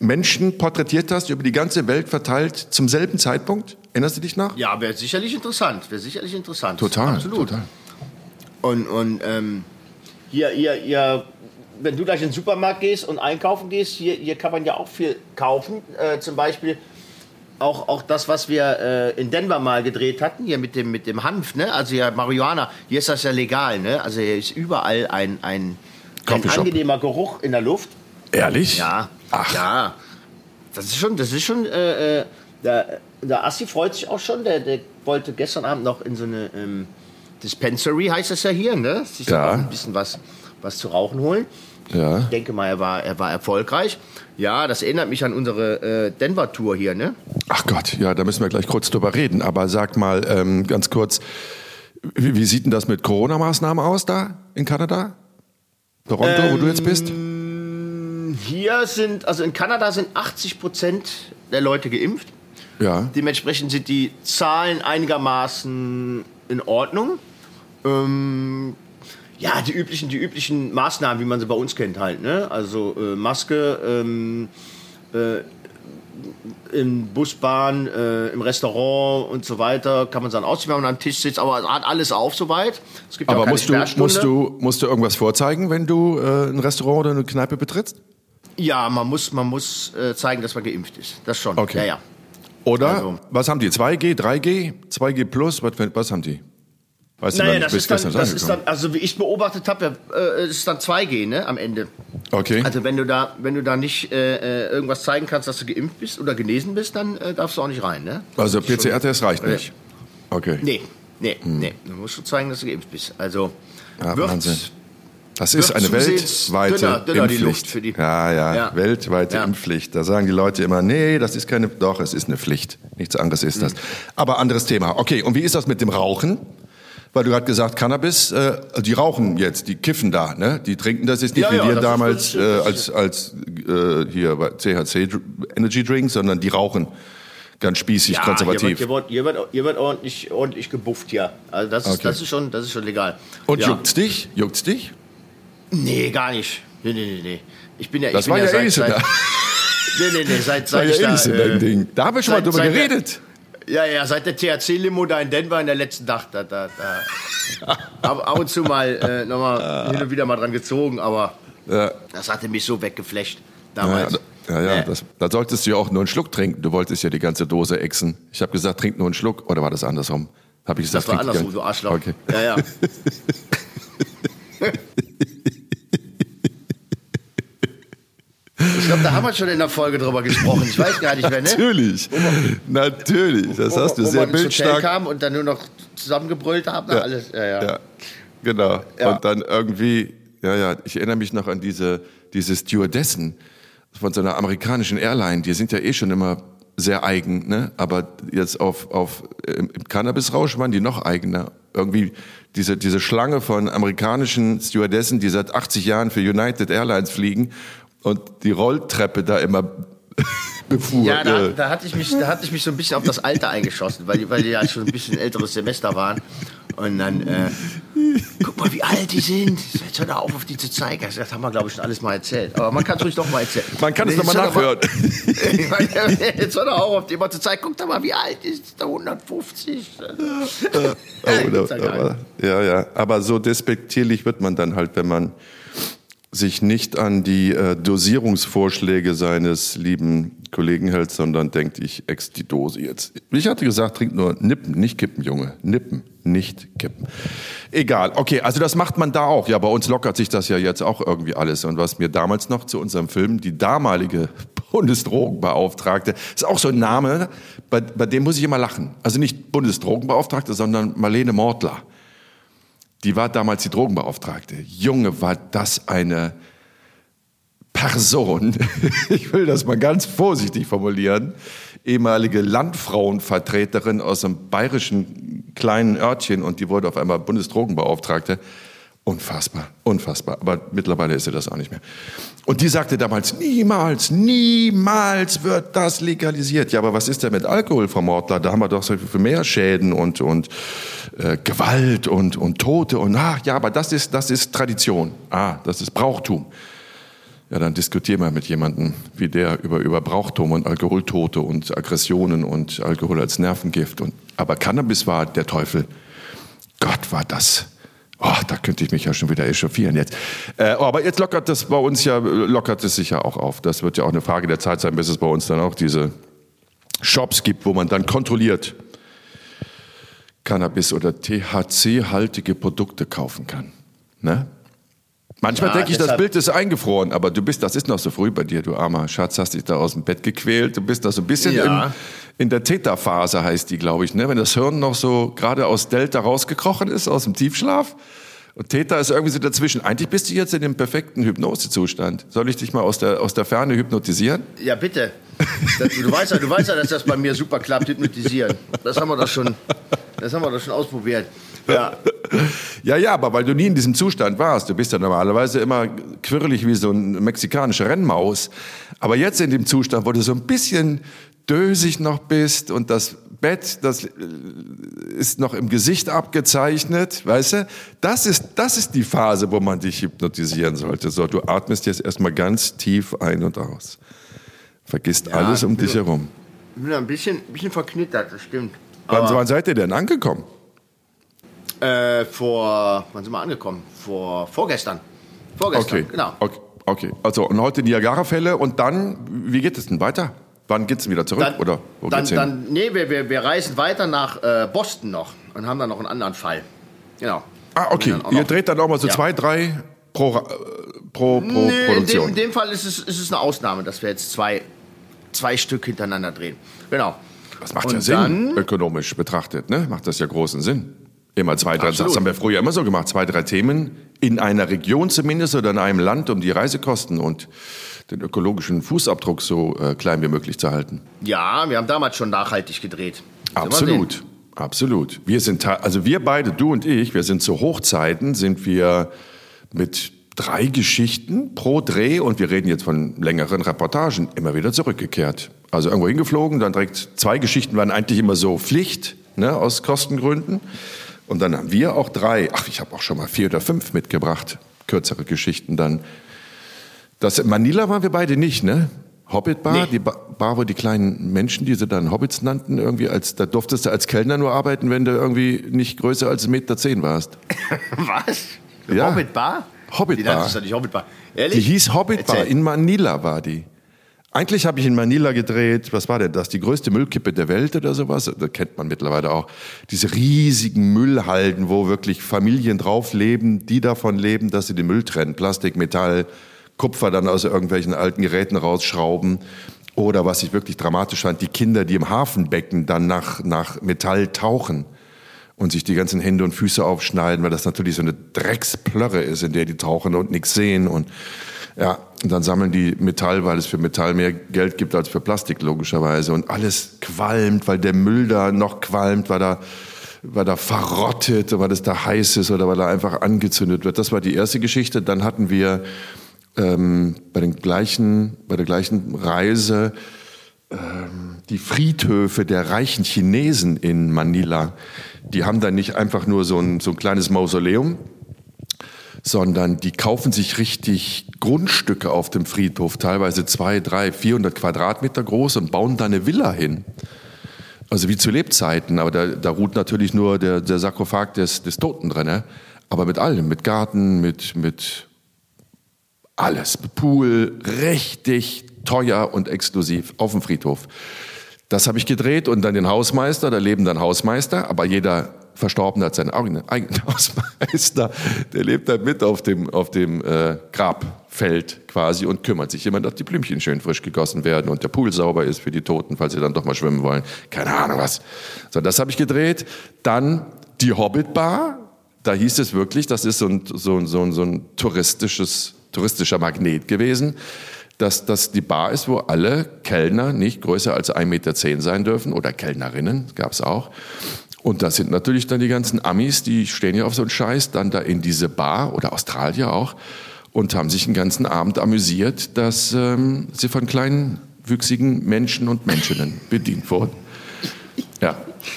Menschen porträtiert hast, über die ganze Welt verteilt, zum selben Zeitpunkt? Erinnerst du dich noch? Ja, wäre sicherlich interessant. Wäre sicherlich interessant. Total. Absolut. Total. Und, und ähm, hier, hier, hier, wenn du gleich in den Supermarkt gehst und einkaufen gehst, hier, hier kann man ja auch viel kaufen. Äh, zum Beispiel auch, auch das, was wir äh, in Denver mal gedreht hatten, hier mit dem, mit dem Hanf, ne? also ja Marihuana, hier ist das ja legal, ne? also hier ist überall ein, ein, ein angenehmer Geruch in der Luft. Ehrlich? Ja, Ach. Ja, das ist schon, das ist schon, äh, äh, der, der Assi freut sich auch schon, der, der wollte gestern Abend noch in so eine ähm, Dispensary, heißt das ja hier, ne? Sich ja. ein bisschen was, was zu rauchen holen. Ja. Ich denke mal, er war, er war erfolgreich. Ja, das erinnert mich an unsere äh, Denver-Tour hier, ne? Ach Gott, ja, da müssen wir gleich kurz drüber reden. Aber sag mal ähm, ganz kurz, wie, wie, sieht denn das mit Corona-Maßnahmen aus da in Kanada? Toronto, ähm, wo du jetzt bist? Hier sind, also in Kanada sind 80 Prozent der Leute geimpft. Ja. Dementsprechend sind die Zahlen einigermaßen in Ordnung. Ähm, ja, die üblichen, die üblichen Maßnahmen, wie man sie bei uns kennt halt. Ne? Also äh, Maske, ähm, äh, in Busbahn, äh, im Restaurant und so weiter kann man sein ausziehen, wenn man am Tisch sitzt, aber hat alles auf soweit. Es gibt aber musst, du, musst, du, musst du irgendwas vorzeigen, wenn du äh, ein Restaurant oder eine Kneipe betrittst? Ja, man muss, man muss äh, zeigen, dass man geimpft ist. Das schon. Okay. Ja, ja. Oder, also. was haben die? 2G, 3G, 2G plus, was, was haben die? Weißt naja, du das, ist dann, das ist dann, also wie ich beobachtet habe, äh, ist dann 2G ne, am Ende. Okay. Also wenn du da, wenn du da nicht äh, äh, irgendwas zeigen kannst, dass du geimpft bist oder genesen bist, dann äh, darfst du auch nicht rein. Ne? Also PCR-Test reicht nicht. Okay. Nee, nee, hm. nee. Du musst schon zeigen, dass du geimpft bist. Also ja, wird, Wahnsinn. Das ist eine weltweite dünner, dünner Impfpflicht. Ja, ja, ja, weltweite ja. Impfpflicht. Da sagen die Leute immer, nee, das ist keine, doch, es ist eine Pflicht. Nichts anderes ist das. Hm. Aber anderes Thema. Okay, und wie ist das mit dem Rauchen? weil du gerade gesagt Cannabis, äh, die rauchen jetzt, die kiffen da, ne? Die trinken das jetzt nicht ja, wie ja, wir damals äh, als als äh, hier bei CHC Energy Drink, sondern die rauchen ganz spießig, ja, konservativ. Hier wird, hier, wird, hier, wird, ordentlich, ordentlich gebufft hier. Also das ist, okay. das ist, schon, das ist schon legal. Und ja. juckt's dich? Juckt's dich? Nee, gar nicht. Nee, nee, nee, nee. Ich bin ja, das ich war bin ja, ja seit, seit, nee, nee, nee, seit, seit ich da, äh, Ding. Da haben wir schon seit, mal drüber geredet. Ja, ja, seit der THC-Limo da in Denver in der letzten Nacht, da, da, da. ab, ab und zu mal äh, nochmal hin und wieder mal dran gezogen, aber ja. das hatte mich so weggeflecht damals. Ja, ja, ja das, da solltest du ja auch nur einen Schluck trinken. Du wolltest ja die ganze Dose exen. Ich habe gesagt, trink nur einen Schluck. Oder war das andersrum? Hab ich gesagt, das war andersrum, du Arschloch. Okay. Ja, ja. Ich glaube, da haben wir schon in der Folge drüber gesprochen. Ich weiß gar nicht mehr, ne? Natürlich, natürlich. Das hast du sehr bildstark. kam und dann nur noch zusammengebrüllt haben, ja. alles. Ja, ja. ja genau. Ja. Und dann irgendwie, ja, ja, ich erinnere mich noch an diese, diese Stewardessen von so einer amerikanischen Airline. Die sind ja eh schon immer sehr eigen, ne? Aber jetzt auf, auf im Cannabisrausch waren die noch eigener. Irgendwie diese, diese Schlange von amerikanischen Stewardessen, die seit 80 Jahren für United Airlines fliegen und die Rolltreppe da immer befuhr. Ja, da, da, hatte ich mich, da hatte ich mich so ein bisschen auf das Alter eingeschossen, weil die, weil die ja schon ein bisschen älteres Semester waren. Und dann, äh, guck mal, wie alt die sind. Jetzt hör doch auf, auf die zu zeigen. Das haben wir, glaube ich, schon alles mal erzählt. Aber man kann es ruhig doch mal erzählen. Man kann es nochmal nachhören. jetzt hör doch auf, auf die mal zu zeigen. Guck doch mal, wie alt ist der 150. oh, ja, ja. Aber so despektierlich wird man dann halt, wenn man sich nicht an die äh, Dosierungsvorschläge seines lieben Kollegen hält, sondern denkt, ich ex die Dose jetzt. Ich hatte gesagt, trink nur Nippen, nicht kippen, Junge. Nippen, nicht kippen. Egal. Okay, also das macht man da auch. Ja, bei uns lockert sich das ja jetzt auch irgendwie alles. Und was mir damals noch zu unserem Film die damalige Bundesdrogenbeauftragte, ist auch so ein Name, bei, bei dem muss ich immer lachen. Also nicht Bundesdrogenbeauftragte, sondern Marlene Mortler. Die war damals die Drogenbeauftragte. Junge, war das eine Person. Ich will das mal ganz vorsichtig formulieren. Ehemalige Landfrauenvertreterin aus einem bayerischen kleinen Örtchen und die wurde auf einmal Bundesdrogenbeauftragte. Unfassbar, unfassbar. Aber mittlerweile ist sie das auch nicht mehr. Und die sagte damals, niemals, niemals wird das legalisiert. Ja, aber was ist denn mit Alkohol, Frau Mortler? Da haben wir doch so viel mehr Schäden und, und äh, Gewalt und, und Tote. Und ach, ja, aber das ist, das ist Tradition. Ah, das ist Brauchtum. Ja, dann diskutier mal mit jemandem wie der über, über Brauchtum und Alkoholtote und Aggressionen und Alkohol als Nervengift. Und, aber Cannabis war der Teufel. Gott, war das Oh, da könnte ich mich ja schon wieder echauffieren jetzt. Äh, oh, aber jetzt lockert das bei uns ja, lockert es sich ja auch auf. Das wird ja auch eine Frage der Zeit sein, bis es bei uns dann auch diese Shops gibt, wo man dann kontrolliert Cannabis oder THC-haltige Produkte kaufen kann. Ne? Manchmal ja, denke ich, das Bild ist eingefroren, aber du bist, das ist noch so früh bei dir, du armer Schatz, hast dich da aus dem Bett gequält. Du bist da so ein bisschen ja. im, in der Theta-Phase, heißt die, glaube ich, ne? Wenn das Hirn noch so gerade aus Delta rausgekrochen ist, aus dem Tiefschlaf. Und Theta ist irgendwie so dazwischen. Eigentlich bist du jetzt in dem perfekten Hypnosezustand. Soll ich dich mal aus der, aus der Ferne hypnotisieren? Ja, bitte. Du weißt ja, du weißt ja, dass das bei mir super klappt, hypnotisieren. Das haben wir doch schon, das haben wir doch schon ausprobiert. Ja. ja, ja, aber weil du nie in diesem Zustand warst. Du bist ja normalerweise immer quirlig wie so ein mexikanischer Rennmaus. Aber jetzt in dem Zustand, wo du so ein bisschen dösig noch bist und das Bett, das äh, ist noch im Gesicht abgezeichnet, weißt du? Das ist, das ist die Phase, wo man dich hypnotisieren sollte. So, du atmest jetzt erstmal ganz tief ein und aus. Vergisst ja, alles um dich herum. Ich bin ein bisschen, bisschen verknittert, das stimmt. Wann, wann seid ihr denn angekommen? Äh, vor, wann sind wir angekommen? Vor, vorgestern. Vorgestern, okay. genau. Okay. okay. also und heute Niagara-Fälle und dann, wie geht es denn weiter? Wann geht es wieder zurück? Dann, oder wo dann, geht's hin? Dann, nee, wir, wir, wir reisen weiter nach äh, Boston noch und haben dann noch einen anderen Fall. Genau. Ah, okay. Ihr dreht dann auch mal so ja. zwei, drei pro, äh, pro, pro nee, Produktion. In dem, in dem, Fall ist es, ist es eine Ausnahme, dass wir jetzt zwei, zwei Stück hintereinander drehen. Genau. Das macht und ja Sinn, ökonomisch betrachtet, ne? Macht das ja großen Sinn. Immer zwei, drei, Absolut. das haben wir früher immer so gemacht, zwei, drei Themen in einer Region zumindest oder in einem Land, um die Reisekosten und den ökologischen Fußabdruck so äh, klein wie möglich zu halten. Ja, wir haben damals schon nachhaltig gedreht. Absolut, absolut. Wir sind, also wir beide, du und ich, wir sind zu Hochzeiten, sind wir mit drei Geschichten pro Dreh und wir reden jetzt von längeren Reportagen immer wieder zurückgekehrt. Also irgendwo hingeflogen, dann direkt zwei Geschichten waren eigentlich immer so Pflicht ne, aus Kostengründen. Und dann haben wir auch drei, ach, ich habe auch schon mal vier oder fünf mitgebracht, kürzere Geschichten dann. Das in Manila waren wir beide nicht, ne? Hobbit Bar, nee. die Bar, wo die kleinen Menschen, die sie dann Hobbits nannten, irgendwie als, da durftest du als Kellner nur arbeiten, wenn du irgendwie nicht größer als 1,10 Meter zehn warst. Was? Ja. Hobbit Bar? Hobbit die Bar. Die, Hobbit Bar. Ehrlich? die hieß Hobbit Erzähl. Bar, in Manila war die. Eigentlich habe ich in Manila gedreht, was war denn das? Die größte Müllkippe der Welt oder sowas? Das kennt man mittlerweile auch. Diese riesigen Müllhalden, wo wirklich Familien drauf leben, die davon leben, dass sie den Müll trennen. Plastik, Metall, Kupfer dann aus irgendwelchen alten Geräten rausschrauben. Oder was ich wirklich dramatisch fand, die Kinder, die im Hafenbecken dann nach, nach Metall tauchen und sich die ganzen Hände und Füße aufschneiden, weil das natürlich so eine Drecksplörre ist, in der die tauchen und nichts sehen. Und ja, und dann sammeln die Metall, weil es für Metall mehr Geld gibt als für Plastik, logischerweise. Und alles qualmt, weil der Müll da noch qualmt, weil da, weil da verrottet, weil es da heiß ist oder weil er einfach angezündet wird. Das war die erste Geschichte. Dann hatten wir ähm, bei, den gleichen, bei der gleichen Reise ähm, die Friedhöfe der reichen Chinesen in Manila. Die haben dann nicht einfach nur so ein, so ein kleines Mausoleum, sondern die kaufen sich richtig Grundstücke auf dem Friedhof, teilweise zwei, drei, 400 Quadratmeter groß und bauen da eine Villa hin. Also wie zu Lebzeiten, aber da, da ruht natürlich nur der, der Sarkophag des, des Toten drin. Ne? Aber mit allem, mit Garten, mit, mit alles, mit Pool, richtig teuer und exklusiv auf dem Friedhof. Das habe ich gedreht und dann den Hausmeister, da leben dann Hausmeister, aber jeder Verstorbene hat seinen eigenen, Hausmeister, der lebt dann mit auf dem, auf dem äh, Grabfeld quasi und kümmert sich immer, dass die Blümchen schön frisch gegossen werden und der Pool sauber ist für die Toten, falls sie dann doch mal schwimmen wollen. Keine Ahnung was. So, das habe ich gedreht. Dann die Hobbit Bar. Da hieß es wirklich, das ist so ein, so, so, so ein touristisches, touristischer Magnet gewesen dass das die Bar ist, wo alle Kellner nicht größer als 1,10 Meter sein dürfen oder Kellnerinnen, gab es auch. Und das sind natürlich dann die ganzen Amis, die stehen ja auf so einen Scheiß, dann da in diese Bar oder Australier auch und haben sich einen ganzen Abend amüsiert, dass ähm, sie von kleinen, wüchsigen Menschen und Menschinnen bedient wurden. Ja.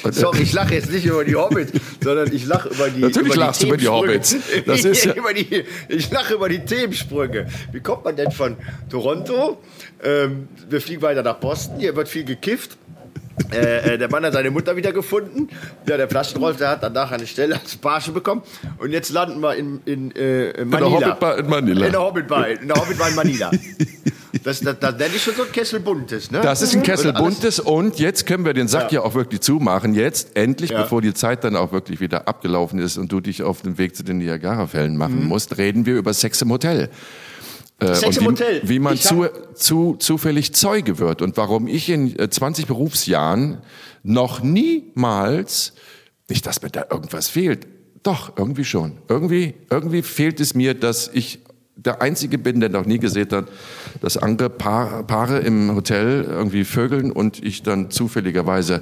Sorry, ich lache jetzt nicht über die Hobbits, sondern ich lache über die Natürlich über lachst du über die Hobbits. Das ist ja die, ich lache über die Themensprünge. Wie kommt man denn von Toronto? Ähm, wir fliegen weiter nach Boston, hier wird viel gekifft. Äh, äh, der Mann hat seine Mutter wieder gefunden. Ja, der Flaschenrolf, der hat danach eine Stelle als Page bekommen. Und jetzt landen wir in, in, äh, in Manila. In der Hobbitbar in Manila. In der Hobbitbar, in der Hobbitbar in Manila. Das, das, das nenne ich schon so ein Kessel Buntes, ne? Das ist ein Kessel Buntes und jetzt können wir den Sack ja, ja auch wirklich zumachen. Jetzt, endlich, ja. bevor die Zeit dann auch wirklich wieder abgelaufen ist und du dich auf den Weg zu den Niagara-Fällen machen mhm. musst, reden wir über Sex im Hotel. Äh, Sex im Hotel. Wie man zu, zu, zufällig Zeuge wird und warum ich in 20 äh, Berufsjahren noch niemals, nicht, dass mir da irgendwas fehlt, doch, irgendwie schon. Irgendwie, irgendwie fehlt es mir, dass ich der Einzige bin, der noch nie gesehen hat, dass andere Paare im Hotel irgendwie vögeln und ich dann zufälligerweise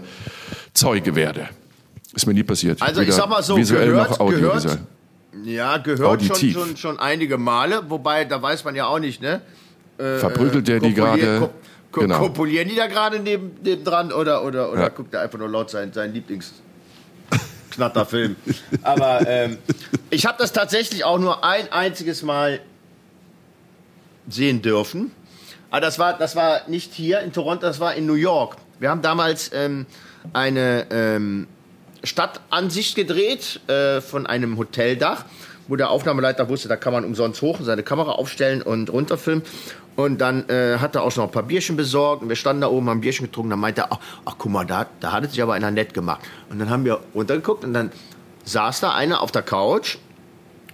Zeuge werde. Ist mir nie passiert. Also ich sag mal so, visuell gehört, noch audiovisuell. Ja, gehört schon, schon, schon einige Male, wobei da weiß man ja auch nicht, ne? Äh, Verprügelt der die gerade? Ko genau. Kopulieren die da gerade neben, neben dran oder, oder, oder ja. guckt er einfach nur laut sein, sein Lieblings... Aber ähm, ich habe das tatsächlich auch nur ein einziges Mal sehen dürfen. Aber das war, das war nicht hier in Toronto, das war in New York. Wir haben damals ähm, eine ähm, Stadtansicht gedreht äh, von einem Hoteldach, wo der Aufnahmeleiter wusste, da kann man umsonst hoch und seine Kamera aufstellen und runterfilmen. Und dann äh, hat er auch noch ein paar Bierchen besorgt und wir standen da oben, haben Bierchen getrunken. Dann meinte er, ach, ach guck mal, da, da hat es sich aber einer nett gemacht. Und dann haben wir runtergeguckt und dann saß da einer auf der Couch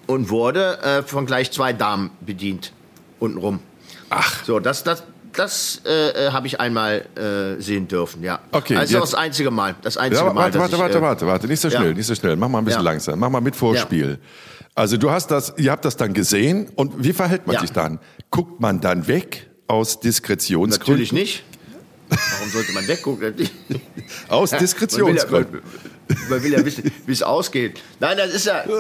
und wurde äh, von gleich zwei Damen bedient, untenrum. Ach. So, das, das, das äh, äh habe ich einmal äh, sehen dürfen, ja. Okay. Also das einzige Mal. Das einzige ja, Mal. Warte, warte, ich, warte, äh, warte, warte, nicht so schnell, ja. nicht so schnell. Mach mal ein bisschen ja. langsam. Mach mal mit Vorspiel. Also du hast das, ihr habt das dann gesehen und wie verhält man sich dann? Guckt man dann weg aus Diskretionsgründen? Natürlich nicht. Warum sollte man weggucken? aus Diskretionsgründen. Man, man, man will ja wissen, wie es ausgeht. Nein, das ist ja.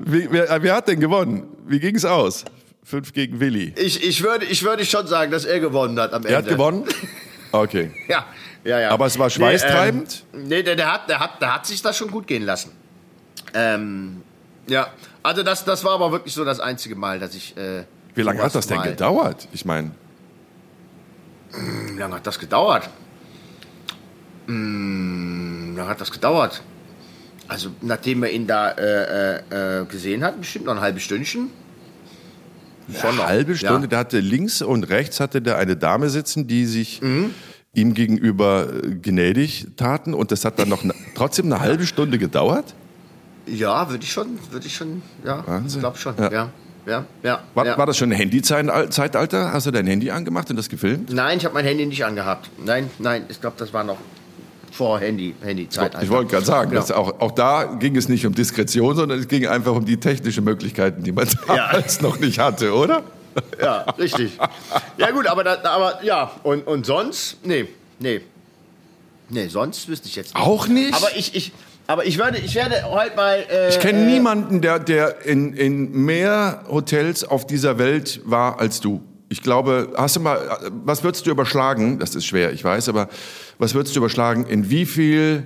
wie, wer, wer, hat denn gewonnen? Wie ging es aus? Fünf gegen Willi. Ich, ich, würde, ich würde schon sagen, dass er gewonnen hat am Ende. Er hat gewonnen? Okay. ja, ja, ja. Aber es war schweißtreibend? Nee, ähm, nee der, der, hat, der, hat, der hat sich das schon gut gehen lassen. Ähm, ja, also das, das war aber wirklich so das einzige Mal, dass ich. Äh, wie lange hat das denn gedauert? Ich meine. Wie lange hat das gedauert? Hm, wie lange hat das gedauert? Also, nachdem wir ihn da äh, äh, äh gesehen hatten, bestimmt noch ein halbes Stündchen. Schon eine halbe Stunde. Ja. Da hatte links und rechts hatte der eine Dame sitzen, die sich mhm. ihm gegenüber äh, gnädig taten. Und das hat dann noch ne, trotzdem eine halbe Stunde gedauert? Ja, würde ich schon, würde ich schon, ja, Wahnsinn. ich glaube schon, ja. ja. Ja, ja, war, ja. war das schon ein Handy-Zeitalter? Hast du dein Handy angemacht und das gefilmt? Nein, ich habe mein Handy nicht angehabt. Nein, nein, ich glaube, das war noch vor Handy, Handy-Zeitalter. Ich wollte gerade sagen, ja. auch, auch da ging es nicht um Diskretion, sondern es ging einfach um die technischen Möglichkeiten, die man damals ja. noch nicht hatte, oder? Ja, richtig. Ja gut, aber, da, aber ja, und, und sonst? Nee, nee. Nee, sonst wüsste ich jetzt nicht. Auch nicht? Aber ich, ich, aber ich werde, ich werde heute mal. Äh, ich kenne äh, niemanden, der, der in, in mehr Hotels auf dieser Welt war als du. Ich glaube, hast du mal, was würdest du überschlagen? Das ist schwer, ich weiß, aber was würdest du überschlagen? In wie viel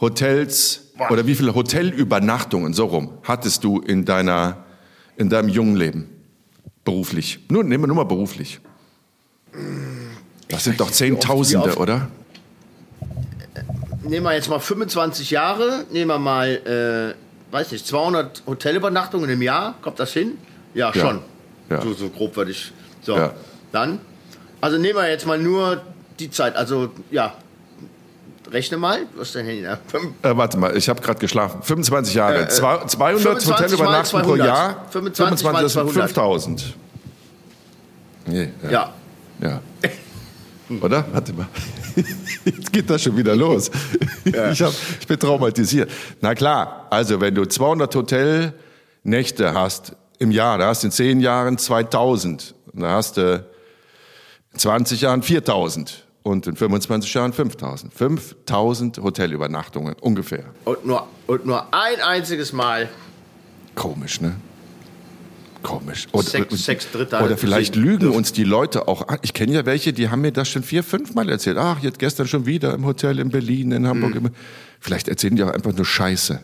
Hotels oder wie viele Hotelübernachtungen, so rum, hattest du in deiner, in deinem jungen Leben? Beruflich. Nur, nehmen wir nur mal beruflich. Das sind doch Zehntausende, oder? nehmen wir jetzt mal 25 Jahre, nehmen wir mal, äh, weiß nicht, 200 Hotelübernachtungen im Jahr, kommt das hin? Ja, schon. Ja. Ja. So, so, grob würde ich. So, ja. dann. Also nehmen wir jetzt mal nur die Zeit, also ja. Rechne mal, was dein Handy da? Äh, warte mal, ich habe gerade geschlafen. 25 Jahre, äh, 200 Hotelübernachtungen pro Jahr. 25, 25 das sind 5000. Nee, ja. ja. Oder? Warte mal. Jetzt geht das schon wieder los. Ja. Ich, hab, ich bin traumatisiert. Na klar, also wenn du 200 Hotelnächte hast im Jahr, da hast du in 10 Jahren 2000. Da hast du in 20 Jahren 4000 und in 25 Jahren 5000. 5000 Hotelübernachtungen ungefähr. Und nur, und nur ein einziges Mal. Komisch, ne? Komisch. Oder, sechs, sechs Dritter oder vielleicht lügen dürfen. uns die Leute auch an. Ich kenne ja welche, die haben mir das schon vier, fünf Mal erzählt. Ach, jetzt gestern schon wieder im Hotel in Berlin, in Hamburg. Mhm. Vielleicht erzählen die auch einfach nur Scheiße.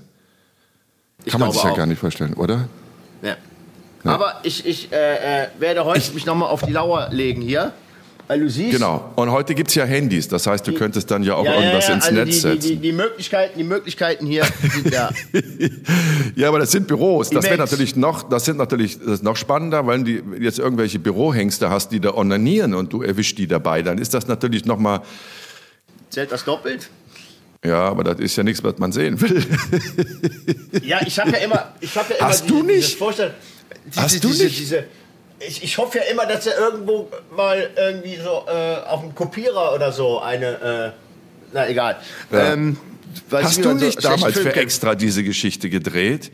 Ich Kann man sich ja auch. gar nicht vorstellen, oder? Ja. ja. Aber ich, ich äh, äh werde heute ich, mich nochmal auf die Lauer legen hier. Weil du siehst. Genau. Und heute gibt es ja Handys. Das heißt, du die, könntest dann ja auch ja, irgendwas ja, ins also Netz die, setzen. Die, die, Möglichkeiten, die Möglichkeiten hier sind ja. ja, aber das sind Büros. Das wäre natürlich noch, das sind natürlich das noch spannender, weil du jetzt irgendwelche Bürohengste hast, die da onanieren und du erwischst die dabei. Dann ist das natürlich noch mal. Zählt das doppelt? Ja, aber das ist ja nichts, was man sehen will. ja, ich habe ja immer, ich habe ja immer Hast diese, du nicht? Diese Hast du diese, nicht? Diese, ich, ich hoffe ja immer, dass er irgendwo mal irgendwie so äh, auf dem Kopierer oder so eine, äh, na egal. Ja. Ähm, Hast du nicht so damals für extra diese Geschichte gedreht?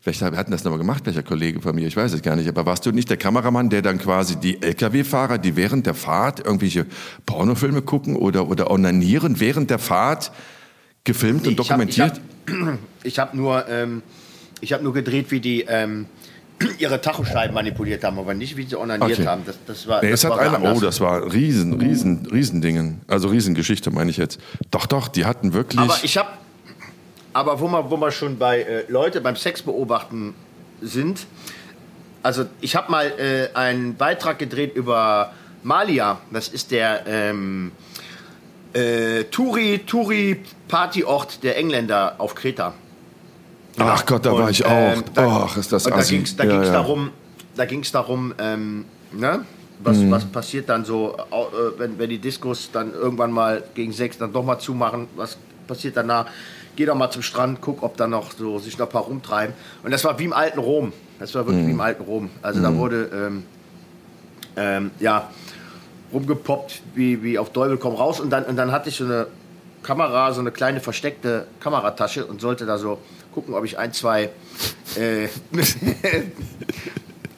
Vielleicht hatten das nochmal gemacht, welcher Kollege von mir, ich weiß es gar nicht. Aber warst du nicht der Kameramann, der dann quasi die Lkw-Fahrer, die während der Fahrt irgendwelche Pornofilme gucken oder, oder onanieren während der Fahrt gefilmt und dokumentiert? Ich habe hab, hab nur, ähm, hab nur gedreht, wie die ähm, ihre Tachoscheiben manipuliert haben, aber nicht, wie sie onaniert okay. haben. Das, das war, nee, das es war hat einer, oh, das war riesen, riesen, riesen Dingen. Also Riesengeschichte, meine ich jetzt. Doch, doch, die hatten wirklich. Aber ich habe, aber wo wir, wo wir schon bei äh, Leute beim Sex beobachten sind, also ich habe mal äh, einen Beitrag gedreht über Malia. Das ist der ähm, äh, Turi, Turi Partyort der Engländer auf Kreta. Ach Gott, da und, war ich auch. Ähm, da, Ach, ist das Da ging es da ja, ja. darum, da ging's darum ähm, ne? was, mhm. was passiert dann so, äh, wenn, wenn die Diskos dann irgendwann mal gegen sechs dann doch mal zumachen, was passiert danach? Geh doch mal zum Strand, guck, ob da noch so sich noch ein paar rumtreiben. Und das war wie im alten Rom. Das war wirklich mhm. wie im alten Rom. Also mhm. da wurde, ähm, ähm, ja, rumgepoppt, wie, wie auf Teufel komm raus. Und dann, und dann hatte ich so eine Kamera, so eine kleine versteckte Kameratasche und sollte da so gucken, ob ich ein, zwei äh,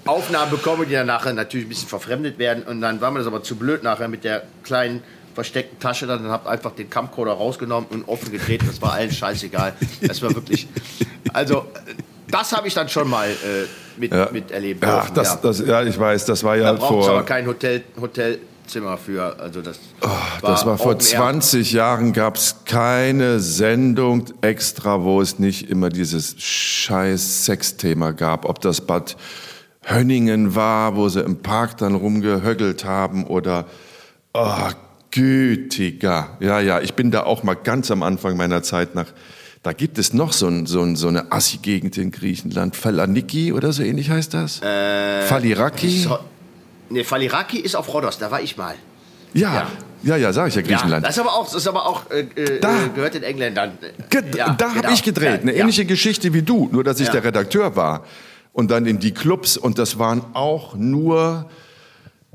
Aufnahmen bekomme, die dann nachher natürlich ein bisschen verfremdet werden. Und dann war mir das aber zu blöd nachher mit der kleinen versteckten Tasche dann habe einfach den Camcorder rausgenommen und offen gedreht. Das war allen scheißegal. Das war wirklich. Also, das habe ich dann schon mal äh, mit, ja. miterlebt. Ach, das, ja. Das, ja, ich weiß, das war ja da vor. aber kein Hotel, Hotelzimmer für. Also das, oh, war, das war vor 20 Jahren, gab es keine Sendung extra, wo es nicht immer dieses scheiß Sexthema gab. Ob das Bad Hönningen war, wo sie im Park dann rumgehöggelt haben oder oh, gütiger. Ja, ja, ich bin da auch mal ganz am Anfang meiner Zeit nach. Da gibt es noch so, ein, so, ein, so eine Assi-Gegend in Griechenland. Falaniki oder so ähnlich heißt das? Äh, Faliraki? Nee, Faliraki ist auf Rhodos, da war ich mal. Ja, ja, ja, ja sag ich ja Griechenland. Ja, das ist aber auch, das ist aber auch äh, äh da, gehört den Engländern. Ge ja, da habe genau. ich gedreht, eine ähnliche Geschichte wie du, nur dass ich der Redakteur war. Und dann in die Clubs und das waren auch nur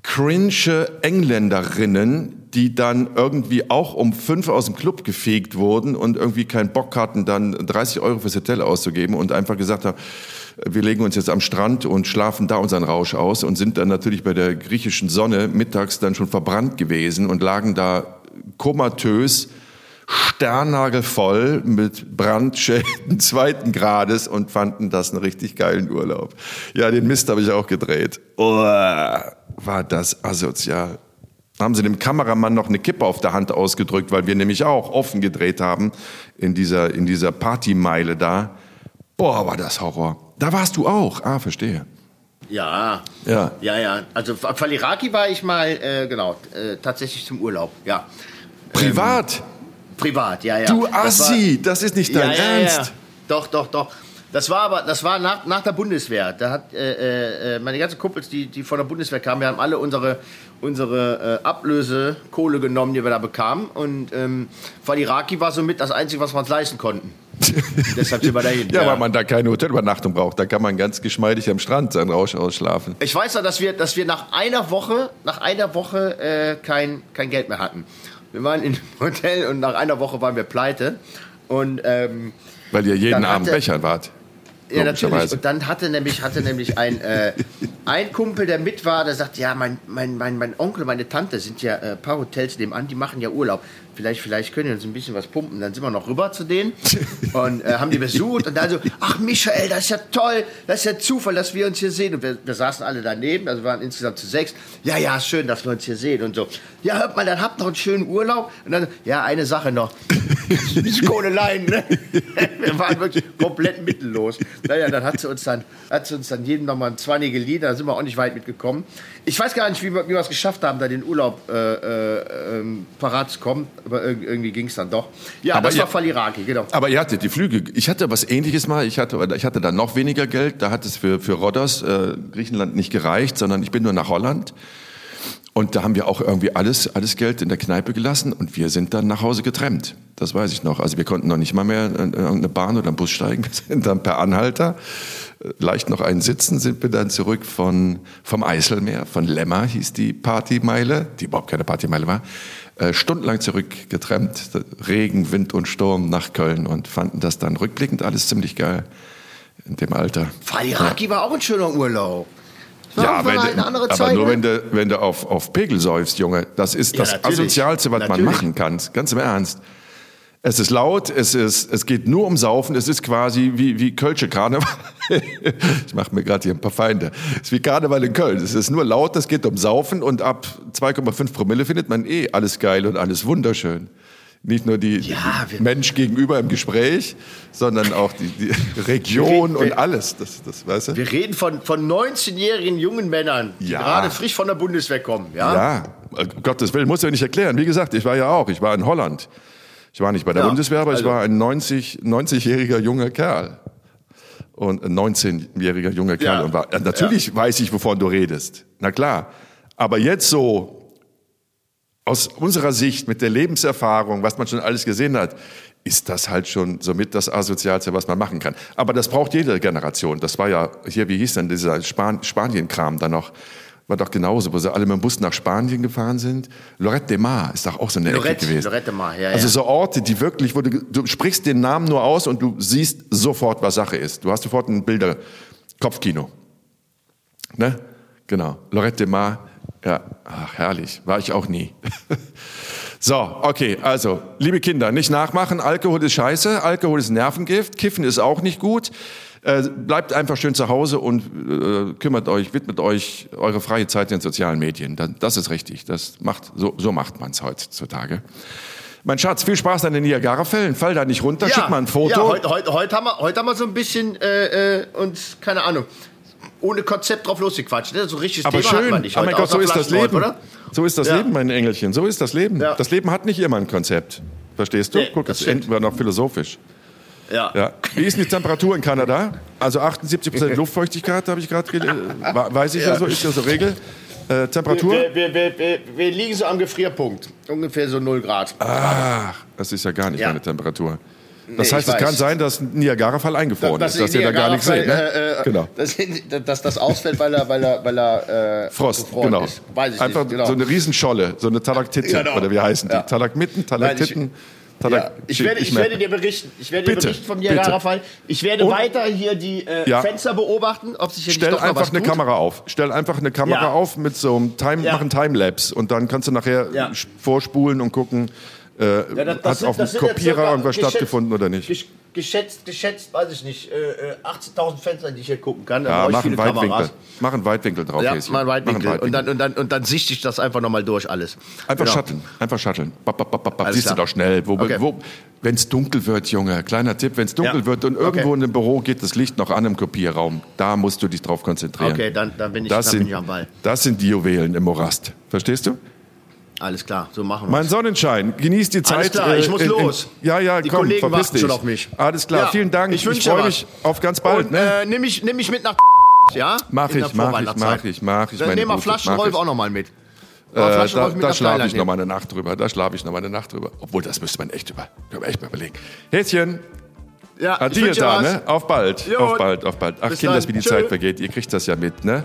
cringe Engländerinnen, die dann irgendwie auch um fünf aus dem Club gefegt wurden und irgendwie keinen Bock hatten, dann 30 Euro fürs Hotel auszugeben und einfach gesagt haben, wir legen uns jetzt am Strand und schlafen da unseren Rausch aus und sind dann natürlich bei der griechischen Sonne mittags dann schon verbrannt gewesen und lagen da komatös, sternnagelvoll mit Brandschäden zweiten Grades und fanden das einen richtig geilen Urlaub. Ja, den Mist habe ich auch gedreht. Oh, war das asozial haben sie dem Kameramann noch eine Kippe auf der Hand ausgedrückt, weil wir nämlich auch offen gedreht haben in dieser, in dieser Partymeile da. Boah, war das Horror. Da warst du auch. Ah, verstehe. Ja, ja, ja, ja. Also Faliraki war ich mal, äh, genau, äh, tatsächlich zum Urlaub, ja. Privat? Ähm, privat, ja, ja. Du Assi, das, das ist nicht dein ja, Ernst. Ja, ja. Doch, doch, doch. Das war aber, das war nach, nach der Bundeswehr. Da hat äh, äh, meine ganzen Kumpels, die, die von der Bundeswehr kamen, wir haben alle unsere, unsere äh, Ablösekohle genommen, die wir da bekamen. Und ähm, Faliraki war somit das Einzige, was wir uns leisten konnten. Deshalb sind wir dahin. ja, ja, weil man da keine Hotelübernachtung braucht. Da kann man ganz geschmeidig am Strand seinen Rausch ausschlafen. Ich weiß ja, dass wir, dass wir nach einer Woche, nach einer Woche äh, kein, kein Geld mehr hatten. Wir waren im Hotel und nach einer Woche waren wir pleite. Und, ähm, weil ihr jeden Abend Bechern wart. Ja, natürlich. Und dann hatte nämlich, hatte nämlich ein, äh, ein Kumpel, der mit war, der sagt, ja, mein, mein, mein, mein Onkel, meine Tante sind ja äh, ein paar Hotels nebenan, die machen ja Urlaub. Vielleicht, vielleicht können die uns ein bisschen was pumpen. Dann sind wir noch rüber zu denen und äh, haben die besucht. Und dann so, ach Michael, das ist ja toll, das ist ja Zufall, dass wir uns hier sehen. Und wir, wir saßen alle daneben, also wir waren insgesamt zu sechs. Ja, ja, schön, dass wir uns hier sehen und so. Ja, hört mal, dann habt noch einen schönen Urlaub. Und dann, ja, eine Sache noch. Kohleleien, ne? Wir waren wirklich komplett mittellos. Naja, dann hat sie uns dann, hat sie uns dann jedem nochmal ein 20 geliehen, da sind wir auch nicht weit mitgekommen. Ich weiß gar nicht, wie wir, wie wir es geschafft haben, da den Urlaub äh, äh, ähm, parat zu kommen, aber irgendwie ging es dann doch. Ja, aber das war Faliraki, genau. Aber ihr hattet die Flüge. Ich hatte was ähnliches mal, ich hatte, ich hatte dann noch weniger Geld, da hat es für, für Rodders, äh, Griechenland, nicht gereicht, sondern ich bin nur nach Holland. Und da haben wir auch irgendwie alles, alles Geld in der Kneipe gelassen und wir sind dann nach Hause getrennt. Das weiß ich noch. Also wir konnten noch nicht mal mehr in irgendeine Bahn oder einen Bus steigen. Wir sind dann per Anhalter, äh, leicht noch einen Sitzen, sind wir dann zurück von, vom Eiselmeer, von Lemmer hieß die Partymeile, die überhaupt keine Partymeile war, äh, stundenlang zurück getrennt. Regen, Wind und Sturm nach Köln und fanden das dann rückblickend alles ziemlich geil in dem Alter. Faliraki ja. war auch ein schöner Urlaub. Ja, wenn du, aber Zeit, nur ne? wenn du, wenn du auf, auf Pegel säufst, Junge. Das ist das natürlich. Asozialste, was natürlich. man machen kann. Ganz im Ernst. Es ist laut, es, ist, es geht nur um Saufen, es ist quasi wie, wie Kölsche Karneval. ich mache mir gerade hier ein paar Feinde. Es ist wie Karneval in Köln. Es ist nur laut, es geht um Saufen und ab 2,5 Promille findet man eh alles geil und alles wunderschön. Nicht nur die, ja, die Mensch gegenüber im Gespräch, sondern auch die, die Region reden, und wir, alles. Das, das, weißt du? Wir reden von, von 19-jährigen jungen Männern, die ja. gerade frisch von der Bundeswehr kommen. Ja, ja. Um Gottes Willen, muss ich ja nicht erklären. Wie gesagt, ich war ja auch, ich war in Holland. Ich war nicht bei der ja, Bundeswehr, aber also, ich war ein 90, 90-jähriger junger Kerl. Und ein 19-jähriger junger Kerl. Und war, natürlich ja. weiß ich, wovon du redest. Na klar. Aber jetzt so, aus unserer Sicht mit der Lebenserfahrung, was man schon alles gesehen hat, ist das halt schon somit das Asozialste, was man machen kann. Aber das braucht jede Generation. Das war ja hier, wie hieß denn dieser Span Spanien-Kram da noch? War doch genauso, wo sie alle mit dem Bus nach Spanien gefahren sind. Lorette de Mar ist doch auch so eine Lorette, Ecke gewesen. Lorette de Mar, ja, Also so Orte, die wirklich, wo du, du sprichst den Namen nur aus und du siehst sofort, was Sache ist. Du hast sofort ein Bilder, Kopfkino. Ne? Genau. Lorette de Mar ja, ach, herrlich. War ich auch nie. so, okay, also, liebe Kinder, nicht nachmachen. Alkohol ist scheiße, Alkohol ist Nervengift, Kiffen ist auch nicht gut. Äh, bleibt einfach schön zu Hause und äh, kümmert euch, widmet euch eure freie Zeit den sozialen Medien. Das ist richtig. Das macht, so, so macht man es heutzutage. Mein Schatz, viel Spaß an den Niagara-Fällen. Fall da nicht runter, ja, schick mal ein Foto. Ja, heute, heute, heute, haben, wir, heute haben wir so ein bisschen äh, äh, uns, keine Ahnung, ohne Konzept drauf losgequatscht. Ne? So richtiges Aber Thema schön. hat man nicht. Oh mein Gott, so ist das Leben. Oder? So ist das ja. Leben, mein Engelchen. So ist das Leben. Ja. Das Leben hat nicht immer ein Konzept. Verstehst du? Nee, Guck, jetzt enden wir noch philosophisch. Ja. ja. Wie ist denn die Temperatur in Kanada? Also 78 Prozent Luftfeuchtigkeit, habe ich gerade, äh, weiß ich ja. so, ist ja so Regel. Äh, Temperatur? Wir, wir, wir, wir, liegen so am Gefrierpunkt. Ungefähr so 0 Grad. Ach, das ist ja gar nicht ja. meine Temperatur. Das nee, heißt, es kann sein, dass ein Niagara-Fall eingefroren das, ist, dass ihr da gar nichts seht. Ne? Äh, äh, genau. Dass, dass, das ausfällt, weil er, weil er, weil er äh, Frost, genau. Ist. Weiß ich Einfach nicht, genau. so eine Riesenscholle, so eine Talaktite, genau. oder wie heißen die? Ja. Talakmitten, Talaktiten. Ja, ich, werde, ich, werde dir berichten. Ich werde dir berichten vom Niagara-Fall. Ich werde Und, weiter hier die äh, ja. Fenster beobachten, ob sich hier Stell nicht einfach eine tut. Kamera auf. Stell einfach eine Kamera ja. auf mit so einem Time, mach einen Timelapse und dann kannst du nachher vorspulen und gucken, äh, ja, das, das hat sind, auf dem Kopierer irgendwas stattgefunden oder nicht? Geschätzt, geschätzt, weiß ich nicht, äh, 18.000 äh, Fenster, die ich hier gucken kann. Ja, mach einen Weitwinkel. Mach einen Weitwinkel drauf, ja, Mach einen Weitwinkel. Weitwinkel. Und, dann, und, dann, und dann sichte ich das einfach nochmal durch alles. Einfach genau. shutteln, einfach shutteln. Bap, bap, bap, bap. Siehst klar. du doch schnell. Wo, okay. wo, wenn es dunkel wird, Junge, kleiner Tipp, wenn es dunkel ja. wird und irgendwo okay. in einem Büro geht das Licht noch an im Kopierraum, da musst du dich drauf konzentrieren. Okay, dann, dann, bin, ich, das dann sind, bin ich am Ball. Das sind die Juwelen im Morast. Verstehst du? Alles klar, so machen wir Mein Sonnenschein, genieß die Zeit. Alles klar, ich muss in, in, los. ja, ja, die komm, Kollegen verpiss dich. schon auf mich. Alles klar, ja, vielen Dank. Ich, ich freue mich auf ganz bald. Und, ne? äh, nimm, mich, nimm mich mit nach ja? Mach ich, mach ich, mach ich, mach ich. Dann nehmen wir Flaschenrolf auch noch mal mit. Äh, da, da schlafe ich noch mal eine Nacht drüber. Da schlafe ich noch mal eine Nacht drüber. Obwohl, das müsste man echt über, können wir echt mal überlegen. Häschen. Ja, Adieu da, ne? Auf bald, jo. auf bald, auf bald. Ach, Kinders, wie die Tschö. Zeit vergeht. Ihr kriegt das ja mit, ne?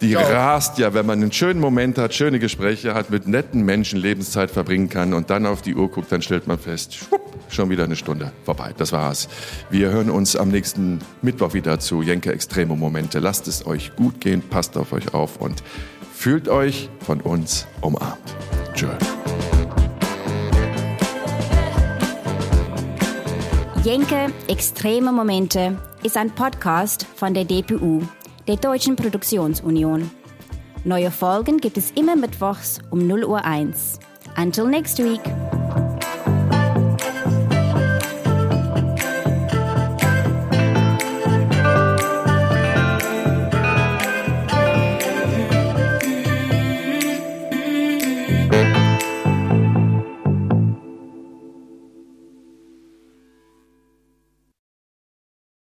Die rast ja, wenn man einen schönen Moment hat, schöne Gespräche hat, mit netten Menschen Lebenszeit verbringen kann und dann auf die Uhr guckt, dann stellt man fest, schwupp, schon wieder eine Stunde vorbei. Das war's. Wir hören uns am nächsten Mittwoch wieder zu Jenke Extremo Momente. Lasst es euch gut gehen, passt auf euch auf und fühlt euch von uns umarmt. Tschö. Jenke Extreme Momente ist ein Podcast von der DPU der Deutschen Produktionsunion. Neue Folgen gibt es immer mittwochs um 0 Uhr 1. Until next week.